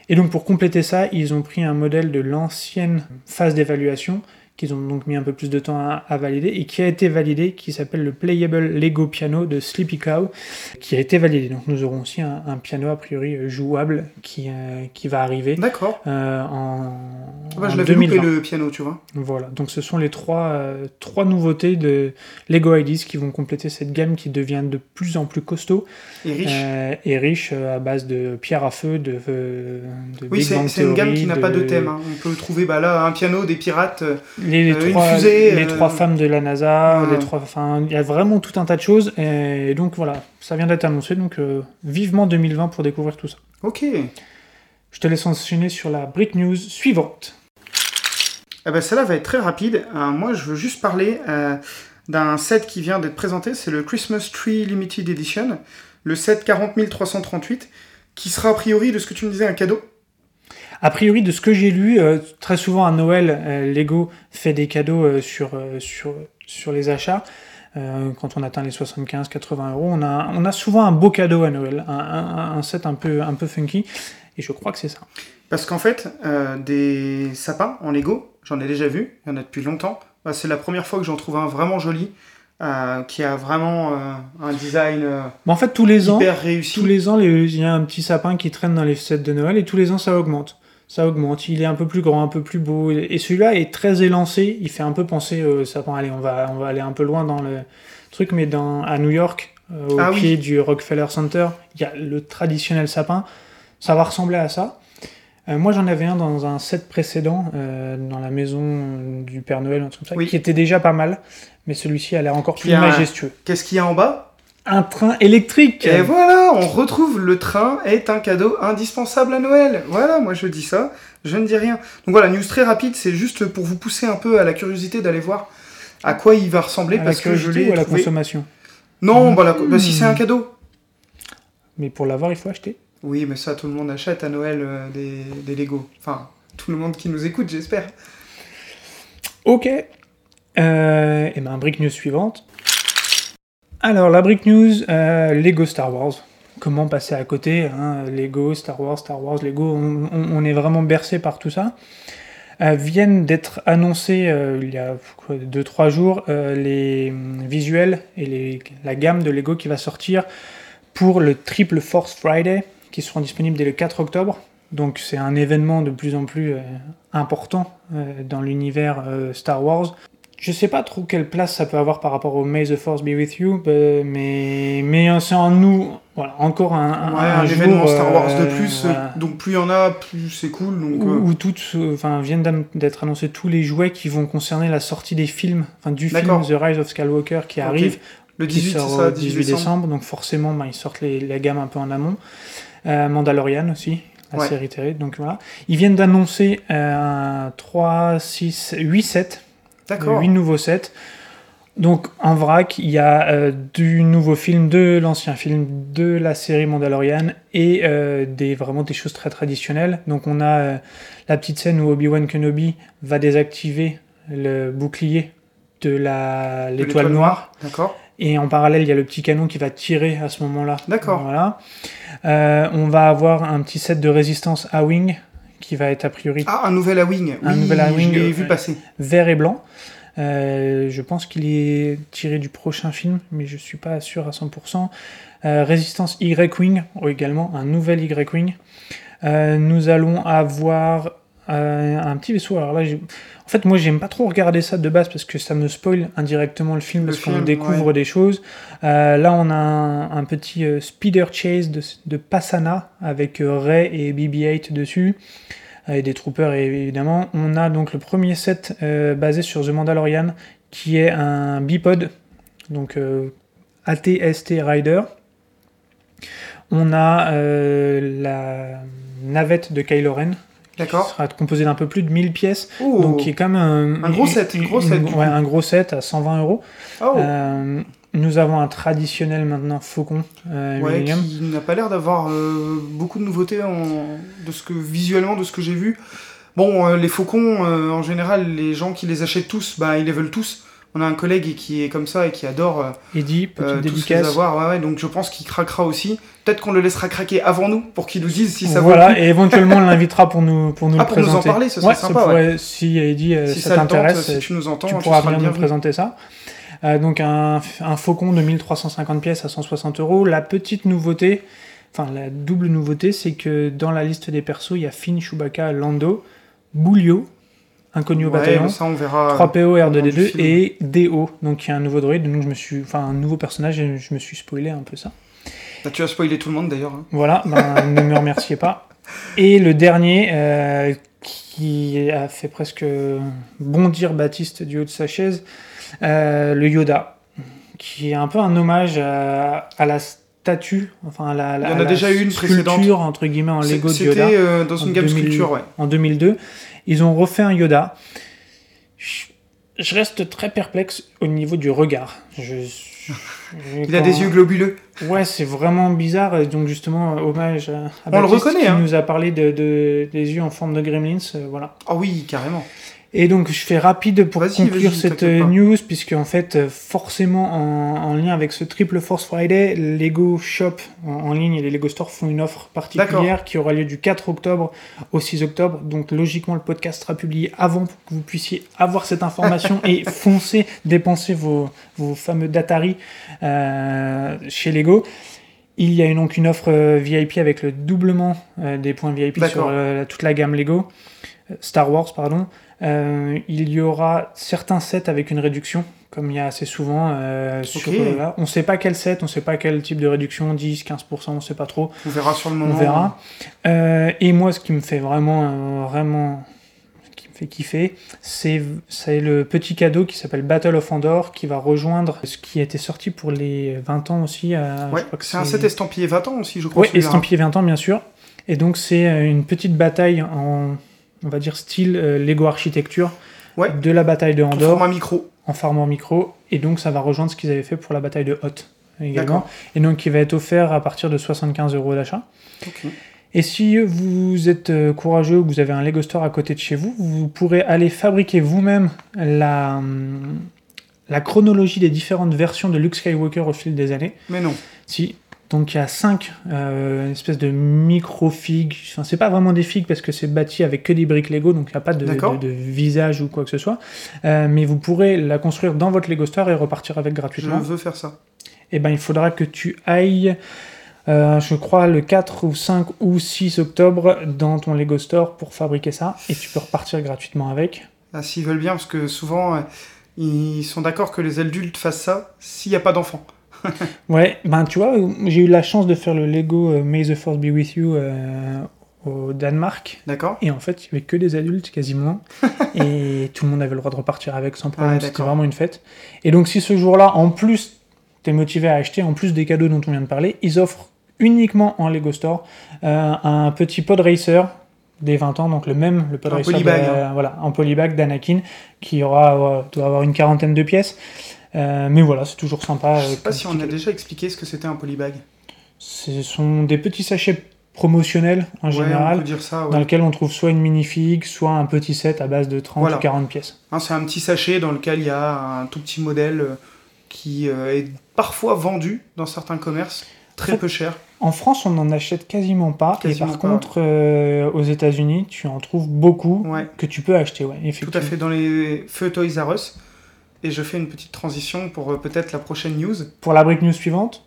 Et donc pour compléter ça, ils ont pris un modèle de l'ancienne phase d'évaluation qu'ils ont donc mis un peu plus de temps à, à valider et qui a été validé, qui s'appelle le Playable Lego Piano de Sleepy Cow, qui a été validé. Donc nous aurons aussi un, un piano a priori jouable qui, euh, qui va arriver D'accord. euh, en, Ah bah, en je l'avais loupé 2020. le piano, tu vois. Voilà, donc ce sont les trois, euh, trois nouveautés de Lego IDs qui vont compléter cette gamme qui devient de plus en plus costaud Et riche. euh, et riche à base de pierre à feu, de, de oui, c'est une gamme qui n'a pas de thème. hein. On peut trouver bah, là un piano, des pirates. Les, les Euh, une trois, fusée, les euh, trois femmes de la NASA, ouais. les trois, enfin, il y a vraiment tout un tas de choses. Et donc voilà, ça vient d'être annoncé. Donc euh, vivement 2020 pour découvrir tout ça. Ok. Je te laisse enchaîner sur la Brick News suivante. Eh ben, celle-là va être très rapide. Euh, moi, je veux juste parler euh, d'un set qui vient d'être présenté. C'est le Christmas Tree Limited Edition. Le set 40338, qui sera a priori, de ce que tu me disais, un cadeau. A priori, de ce que j'ai lu, euh, très souvent à Noël, euh, Lego fait des cadeaux euh, sur, sur, sur les achats. Quand on atteint les 75-80 euros, on a, on a souvent un beau cadeau à Noël, un, un- un set un peu, un peu funky. Et je crois que c'est ça. Parce qu'en fait, des sapins en Lego, j'en ai déjà vu, il y en a depuis longtemps. Bah, c'est la première fois que j'en trouve un vraiment joli, euh, qui a vraiment euh, un design euh, Mais en fait, tous les ans, réussi. tous les ans, il y a un petit sapin qui traîne dans les sets de Noël et tous les ans, ça augmente. Ça augmente. Il est un peu plus grand, un peu plus beau. Et celui-là est très élancé. Il fait un peu penser au sapin. Allez, on va, on va aller un peu loin dans le truc, mais dans, à New York, euh, au Ah oui. pied du Rockefeller Center, il y a le traditionnel sapin. Ça va ressembler à ça. Euh, moi, j'en avais un dans un set précédent, euh, dans la maison du Père Noël, un truc comme ça, Oui. qui était déjà pas mal, mais celui-ci a l'air encore plus a majestueux. Qu'est-ce qu'il y a en bas? Un train électrique Et voilà, on retrouve le train est un cadeau indispensable à Noël. Voilà, moi je dis ça, je ne dis rien. Donc voilà, news très rapide, c'est juste pour vous pousser un peu à la curiosité d'aller voir à quoi il va ressembler à la parce que je l'ai ou à la trouvé. consommation. Non, voilà, bah, si Hmm. c'est un cadeau. Mais pour l'avoir, il faut acheter. Oui, mais ça, tout le monde achète à Noël euh, des, des Lego. Enfin, tout le monde qui nous écoute, j'espère. Ok. Euh, et ben, brique news suivante. Alors, la brique news, euh, Lego Star Wars. Comment passer à côté hein, Lego, Star Wars, Star Wars, Lego, on, est vraiment bercé par tout ça. Euh, viennent d'être annoncés euh, il y a 2-3 jours les visuels et la gamme de Lego qui va sortir pour le Triple Force Friday qui seront disponibles dès le 4 octobre. Donc c'est un événement de plus en plus important dans l'univers Star Wars. Je sais pas trop quelle place ça peut avoir par rapport au May the Force be with you, bah, mais, mais euh, c'est en nous, voilà, encore un, Ouais, un un, jour, événement Star Wars de euh, plus. euh, voilà. Donc plus il y en a, plus c'est cool. Donc, où, euh, où toutes, euh, enfin, viennent d'être annoncés tous les jouets qui vont concerner la sortie des films, enfin du film. The Rise of Skywalker qui Ok. arrive, le qui 18, c'est sort ça, au 18 décembre. donc forcément ben, ils sortent les, la gamme un peu en amont. Euh, Mandalorian aussi, la Ouais. série télé, donc voilà. Ils viennent d'annoncer euh, un 3, 6, 8 sets, D'accord. 8 nouveaux sets. Donc en vrac, il y a euh, du nouveau film, de l'ancien film, de la série Mandalorian et euh, des, vraiment des choses très traditionnelles. Donc on a euh, la petite scène où Obi-Wan Kenobi va désactiver le bouclier de la l'étoile noire. D'accord. Et en parallèle, il y a le petit canon qui va tirer à ce moment-là. D'accord. Voilà. On va avoir un petit set de résistance à wing qui va être a priori Ah, un nouvel A-Wing. Un oui, nouvel A-Wing, Je l'ai euh, vu passer. vert et blanc. Euh, je pense qu'il est tiré du prochain film, mais je suis pas sûr à 100%. Euh, Résistance Y-Wing, oh, également, un nouvel Y-Wing. Euh, nous allons avoir un petit vaisseau. Alors là, j'ai- en fait, moi, j'aime pas trop regarder ça de base parce que ça me spoil indirectement le film Le parce qu'on découvre ouais. des choses. Euh, là, on a un, un petit euh, speeder chase de, de Passana avec euh, Rey et BB-8 dessus et des troopers évidemment. On a donc le premier set basé sur The Mandalorian qui est un bipod, donc ATST Rider. On a la navette de Kylo Ren D'accord. sera composée d'un peu plus de 1000 pièces, Oh. donc qui est quand même un, Un gros set, une- set, ouais, un gros set à 120 euros. Oh. Euh, nous avons un traditionnel maintenant Faucon euh, Ouais, qui n'a pas l'air d'avoir euh, beaucoup de nouveautés en... de ce que visuellement de ce que j'ai vu. Bon, euh, les faucons, en général, les gens qui les achètent tous, bah ils les veulent tous. On a un collègue qui est comme ça et qui adore euh, Eddie, euh, les dédicace. avoir. Ouais, ouais, donc je pense qu'il craquera aussi. Peut-être qu'on le laissera craquer avant nous pour qu'il nous dise si ça vaut voilà, le coup. et éventuellement on l'invitera pour nous pour nous Ah, le pour nous en présenter. parler, ce serait ouais, sympa, pourrait- Si Eddie, euh, Si ça, t'intéresse, si tu nous entends, tu pourras venir nous présenter ça. Euh, donc un, un faucon de 1350 pièces à 160 euros. La petite nouveauté, enfin la double nouveauté, c'est que dans la liste des persos, il y a Finn, Chewbacca, Lando, Boulio, inconnu au Ouais, bataillon, ça on verra. 3PO, au long du R2D2 film. et DO. Donc il y a un nouveau droïde, donc je me suis, enfin un nouveau personnage, et je me suis spoilé un peu ça. Bah, tu as spoilé tout le monde d'ailleurs. hein. Voilà, ben, ne me remerciez pas. Et le dernier, euh, qui a fait presque bondir Baptiste du haut de sa chaise, euh, le Yoda, qui est un peu un hommage à, à la statue, enfin à la, la- Il y en a à la déjà eu une sculpture, précédente. entre guillemets, en Lego de Yoda, C'était euh, dans une gamme 2000. sculpture, ouais. en 2002. Ils ont refait un Yoda. Je, je reste très perplexe au niveau du regard. Je- je- Il a des yeux globuleux. Ouais, c'est vraiment bizarre. Donc justement, hommage à, à On le Baptiste reconnaît, qui hein. nous a parlé de, de- des yeux en forme de gremlins. euh, voilà. Ah oui, carrément. Et donc je fais rapide pour conclure cette news, puisque en fait, euh, forcément en, en lien avec ce Triple Force Friday, Lego Shop en, en ligne et les Lego Store font une offre particulière qui aura lieu du 4 octobre au 6 octobre. Donc logiquement, le podcast sera publié avant pour que vous puissiez avoir cette information et foncer, dépenser vos, vos fameux Datari euh, chez Lego. Il y a donc une offre euh, VIP avec le doublement euh, des points VIP sur euh, toute la gamme Lego. Star Wars, pardon. Euh, il y aura certains sets avec une réduction, comme il y a assez souvent euh, sur Ok. là. On sait pas quel set, on sait pas quel type de réduction, 10, 15%, on sait pas trop. On verra sur le moment. On verra. Euh, et moi, ce qui me fait vraiment, euh, vraiment, ce qui me fait kiffer, c'est c'est le petit cadeau qui s'appelle Battle of Andor, qui va rejoindre ce qui était sorti pour les 20 ans aussi. Ouais, c'est un set estampillé 20 ans aussi, je crois. Oui, celui-là. estampillé 20 ans, bien sûr. Et donc, c'est une petite bataille en, on va dire, style euh, Lego architecture Ouais. de la bataille de En Andorre format micro. en format micro. Et donc, ça va rejoindre ce qu'ils avaient fait pour la bataille de Hoth également. Et donc, qui va être offert à partir de 75 euros d'achat. Et si vous êtes euh, courageux ou que vous avez un Lego Store à côté de chez vous, vous pourrez aller fabriquer vous-même la, hum, la chronologie des différentes versions de Luke Skywalker au fil des années. Mais non. Si. Donc il y a cinq euh, espèces de micro-figues. Enfin, c'est pas vraiment des figues parce que c'est bâti avec que des briques Lego, donc il n'y a pas de, D'accord. de- de visage ou quoi que ce soit. Euh, mais vous pourrez la construire dans votre Lego Store et repartir avec Je gratuitement. veux faire ça. Et ben il faudra que tu ailles, euh, je crois, le 4 ou 5 ou 6 octobre dans ton Lego Store pour fabriquer ça. Et tu peux repartir gratuitement avec. Ah, S'ils veulent bien, parce que souvent, euh, ils sont d'accord que les adultes fassent ça s'il n'y a pas d'enfants. Ouais, ben tu vois, j'ai eu la chance de faire le Lego euh, May the Force Be With You euh, au Danemark. D'accord Et en fait, il y avait que des adultes quasiment. et tout le monde avait le droit de repartir avec sans problème. Ouais, C'était vraiment une fête. Et donc, si ce jour-là, en plus, t'es motivé à acheter, en plus des cadeaux dont on vient de parler, ils offrent uniquement en Lego Store euh, un petit pod racer des 20 ans, donc le même, le pod Un racer polybag, de- hein. voilà, un polybag d'Anakin qui aura, euh, doit avoir une quarantaine de pièces. Euh, mais voilà, c'est toujours sympa. Je euh, sais pas si on a déjà expliqué ce que c'était un polybag. Ce sont des petits sachets promotionnels en Ouais, général on peut dire ça. ouais. dans lequel on trouve soit une minifig, soit un petit set à base de 30 Voilà. ou 40 pièces. Hein, c'est un petit sachet dans lequel il y a un tout petit modèle euh, qui est parfois vendu dans certains commerces, très En fait, peu cher. En France, on n'en achète quasiment pas. Quasiment et par pas. contre, euh, aux États-Unis, tu en trouves beaucoup Ouais, que tu peux acheter. Ouais, tout effectivement. à fait dans les feux Toys R Us. Et je fais une petite transition pour euh, peut-être la prochaine news. Pour la brick news suivante.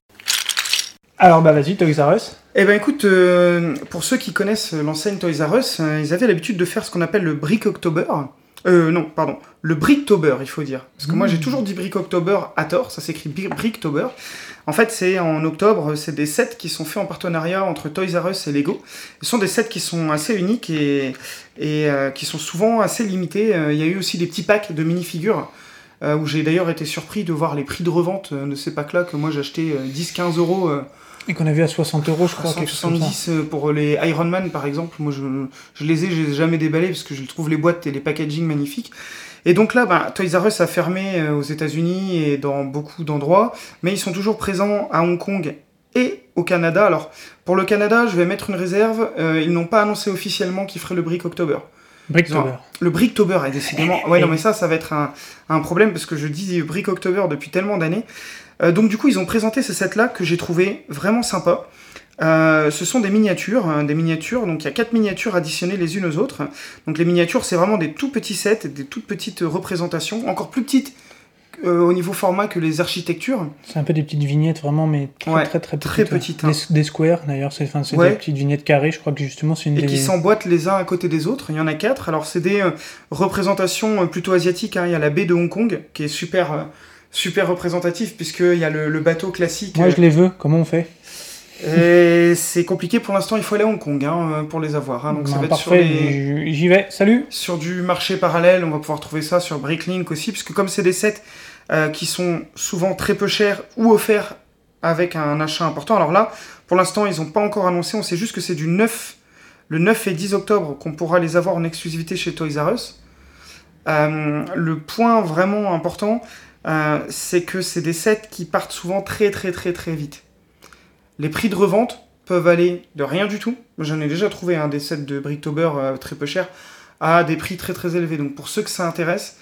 Alors, bah vas-y, Toys R Us. Eh ben écoute, euh, pour ceux qui connaissent l'enseigne Toys R Us, euh, ils avaient l'habitude de faire ce qu'on appelle le Brick October. Euh, non, pardon, le Bricktober, il faut dire. Parce que moi j'ai toujours dit Brick October à tort, ça s'écrit Bricktober. En fait, c'est en octobre, c'est des sets qui sont faits en partenariat entre Toys R Us et Lego. Ce sont des sets qui sont assez uniques et, et qui sont souvent assez limités. Il y a eu aussi des petits packs de minifigures. Euh, où j'ai d'ailleurs été surpris de voir les prix de revente euh, de ces packs-là que moi j'achetais 10-15 euros euh, Et qu'on a vu à 60 euros, je crois. quelque chose comme ça. 170 euh, pour les Iron Man par exemple. Moi je, je les ai, je les ai jamais déballés parce que je trouve les boîtes et les packaging magnifiques. Et donc là, bah, Toys R Us a fermé aux États-Unis et dans beaucoup d'endroits, mais ils sont toujours présents à Hong Kong et au Canada. Alors pour le Canada, je vais mettre une réserve. euh, ils n'ont pas annoncé officiellement qu'ils feraient le Brick October. Bricktober. Le Bricktober est décidément. Ouais, non, mais ça, ça va être un, un problème parce que je dis Brick October depuis tellement d'années. Euh, donc, du coup, ils ont présenté ce set-là que j'ai trouvé vraiment sympa. Euh, ce sont des miniatures, hein, des miniatures. Donc, il y a quatre miniatures additionnées les unes aux autres. Donc, les miniatures, c'est vraiment des tout petits sets, des toutes petites représentations, encore plus petites euh, au niveau format que les architectures. C'est un peu des petites vignettes vraiment, mais très Ouais, très très petites. très petites, hein. Des, des squares d'ailleurs, c'est enfin, Ouais. des petites vignettes carrées, je crois que justement c'est une et des. qui s'emboîtent les uns à côté des autres. Il y en a quatre. Alors, c'est des euh, représentations euh, plutôt asiatiques. hein. Il y a la baie de Hong Kong, qui est super, euh, super représentative, puisqu'il y a le, le bateau classique. Moi je les veux, comment on fait? C'est compliqué pour l'instant, il faut aller à Hong Kong hein, pour les avoir. hein. donc ça Ben, va être sur, Parfait, j'y vais, salut sur du marché parallèle, on va pouvoir trouver ça sur Bricklink aussi, puisque comme c'est des sets euh, qui sont souvent très peu chers ou offerts avec un achat important, alors là, pour l'instant, ils n'ont pas encore annoncé, on sait juste que c'est du 9, le 9 et 10 octobre qu'on pourra les avoir en exclusivité chez Toys R Us. Euh, le point vraiment important, euh, c'est que c'est des sets qui partent souvent très très très très vite. Les prix de revente peuvent aller de rien du tout. J'en ai déjà trouvé un des sets de Bricktober très peu cher à des prix très très élevés. Donc pour ceux que ça intéresse,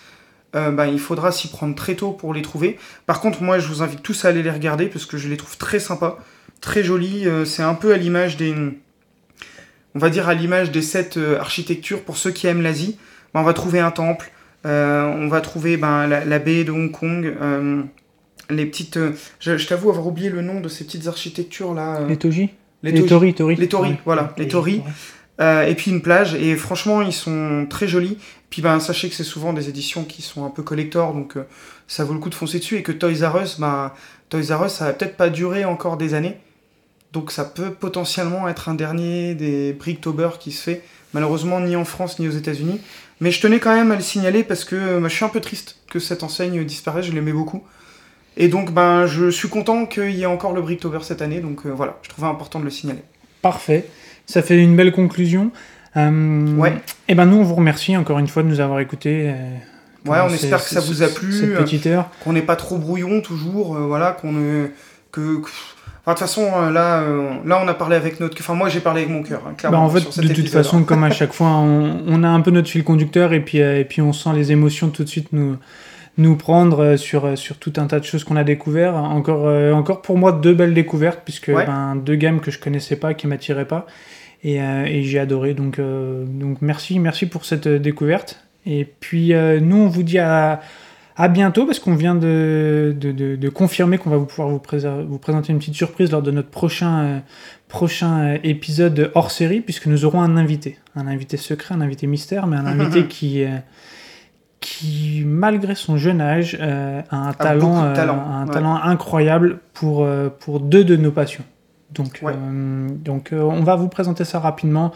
euh, bah, il faudra s'y prendre très tôt pour les trouver. Par contre, moi je vous invite tous à aller les regarder parce que je les trouve très sympas, très jolis. Euh, c'est un peu à l'image des. On va dire à l'image des sets euh, architecture pour ceux qui aiment l'Asie. Bah, on va trouver un temple, on va trouver ben, la, la baie de Hong Kong. les petites. je je t'avoue avoir oublié le nom de ces petites architectures là. Les Toji les. Tori, Tori. Les Tori, voilà, les Tori. Euh, et puis une plage. Et franchement, ils sont très jolis. Puis ben, sachez que c'est souvent des éditions qui sont un peu collector, donc euh, ça vaut le coup de foncer dessus. Et que Toys R Us, ben, Toys R Us, ça va peut-être pas durer encore des années. Donc ça peut potentiellement être un dernier des Bricktober qui se fait. Malheureusement, ni en France ni aux États-Unis. Mais je tenais quand même à le signaler parce que euh, je suis un peu triste que cette enseigne disparaisse, je l'aimais beaucoup. Et donc ben, je suis content qu'il y ait encore le Bricktober cette année, donc voilà, je trouvais important de le signaler. Parfait. Ça fait une belle conclusion. Euh, Ouais. Et ben nous, on vous remercie encore une fois de nous avoir écoutés. euh, Ouais, on ces- espère que ça vous a plu, Cette euh, petite heure. qu'on n'est pas trop brouillon toujours, euh, voilà, qu'on ne... que... que- Enfin, de toute façon, là, euh, là, on a parlé avec notre... Enfin, moi, j'ai parlé avec mon cœur, hein, Bah, en fait, sur cet de toute façon, comme à chaque fois, on, on a un peu notre fil conducteur et puis, et puis on sent les émotions tout de suite nous, nous prendre sur, sur tout un tas de choses qu'on a découvert. Encore, encore pour moi, deux belles découvertes, puisque Ouais. ben, deux gammes que je connaissais pas, qui m'attiraient pas. Et, euh, et j'ai adoré. Donc, euh, donc merci, merci pour cette euh, découverte. Et puis, nous, on vous dit à, à bientôt, parce qu'on vient de, de, de- de confirmer qu'on va vous pouvoir vous, présenter une petite surprise lors de notre prochain, euh, prochain épisode hors série, puisque nous aurons un invité. Un invité secret, un invité mystère, mais un invité qui, euh, qui, malgré son jeune âge, euh, a un, talent, un ouais. talent incroyable pour, pour deux de nos passions. Donc, Ouais. euh, donc euh, on va vous présenter ça rapidement.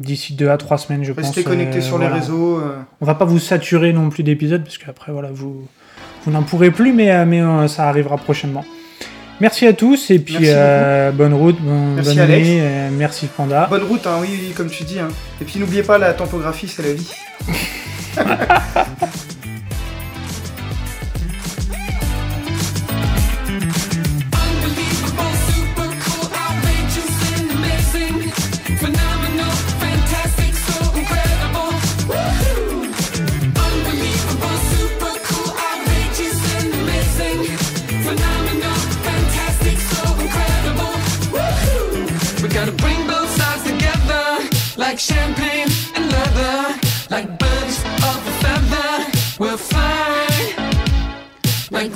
D'ici deux à trois semaines, je pense. Restez connectés euh, sur voilà. les réseaux. On va pas vous saturer non plus d'épisodes, parce qu'après, voilà, vous, vous n'en pourrez plus, mais, mais ça arrivera prochainement. Merci à tous, et puis euh, bonne route, bon- Merci, bonne Alex. euh, merci Panda. Bonne route, hein, oui, oui, comme tu dis. Hein. Et puis, n'oubliez pas, la tempographie, c'est la vie. like champagne and leather, like birds of a feather. We'll fly. Like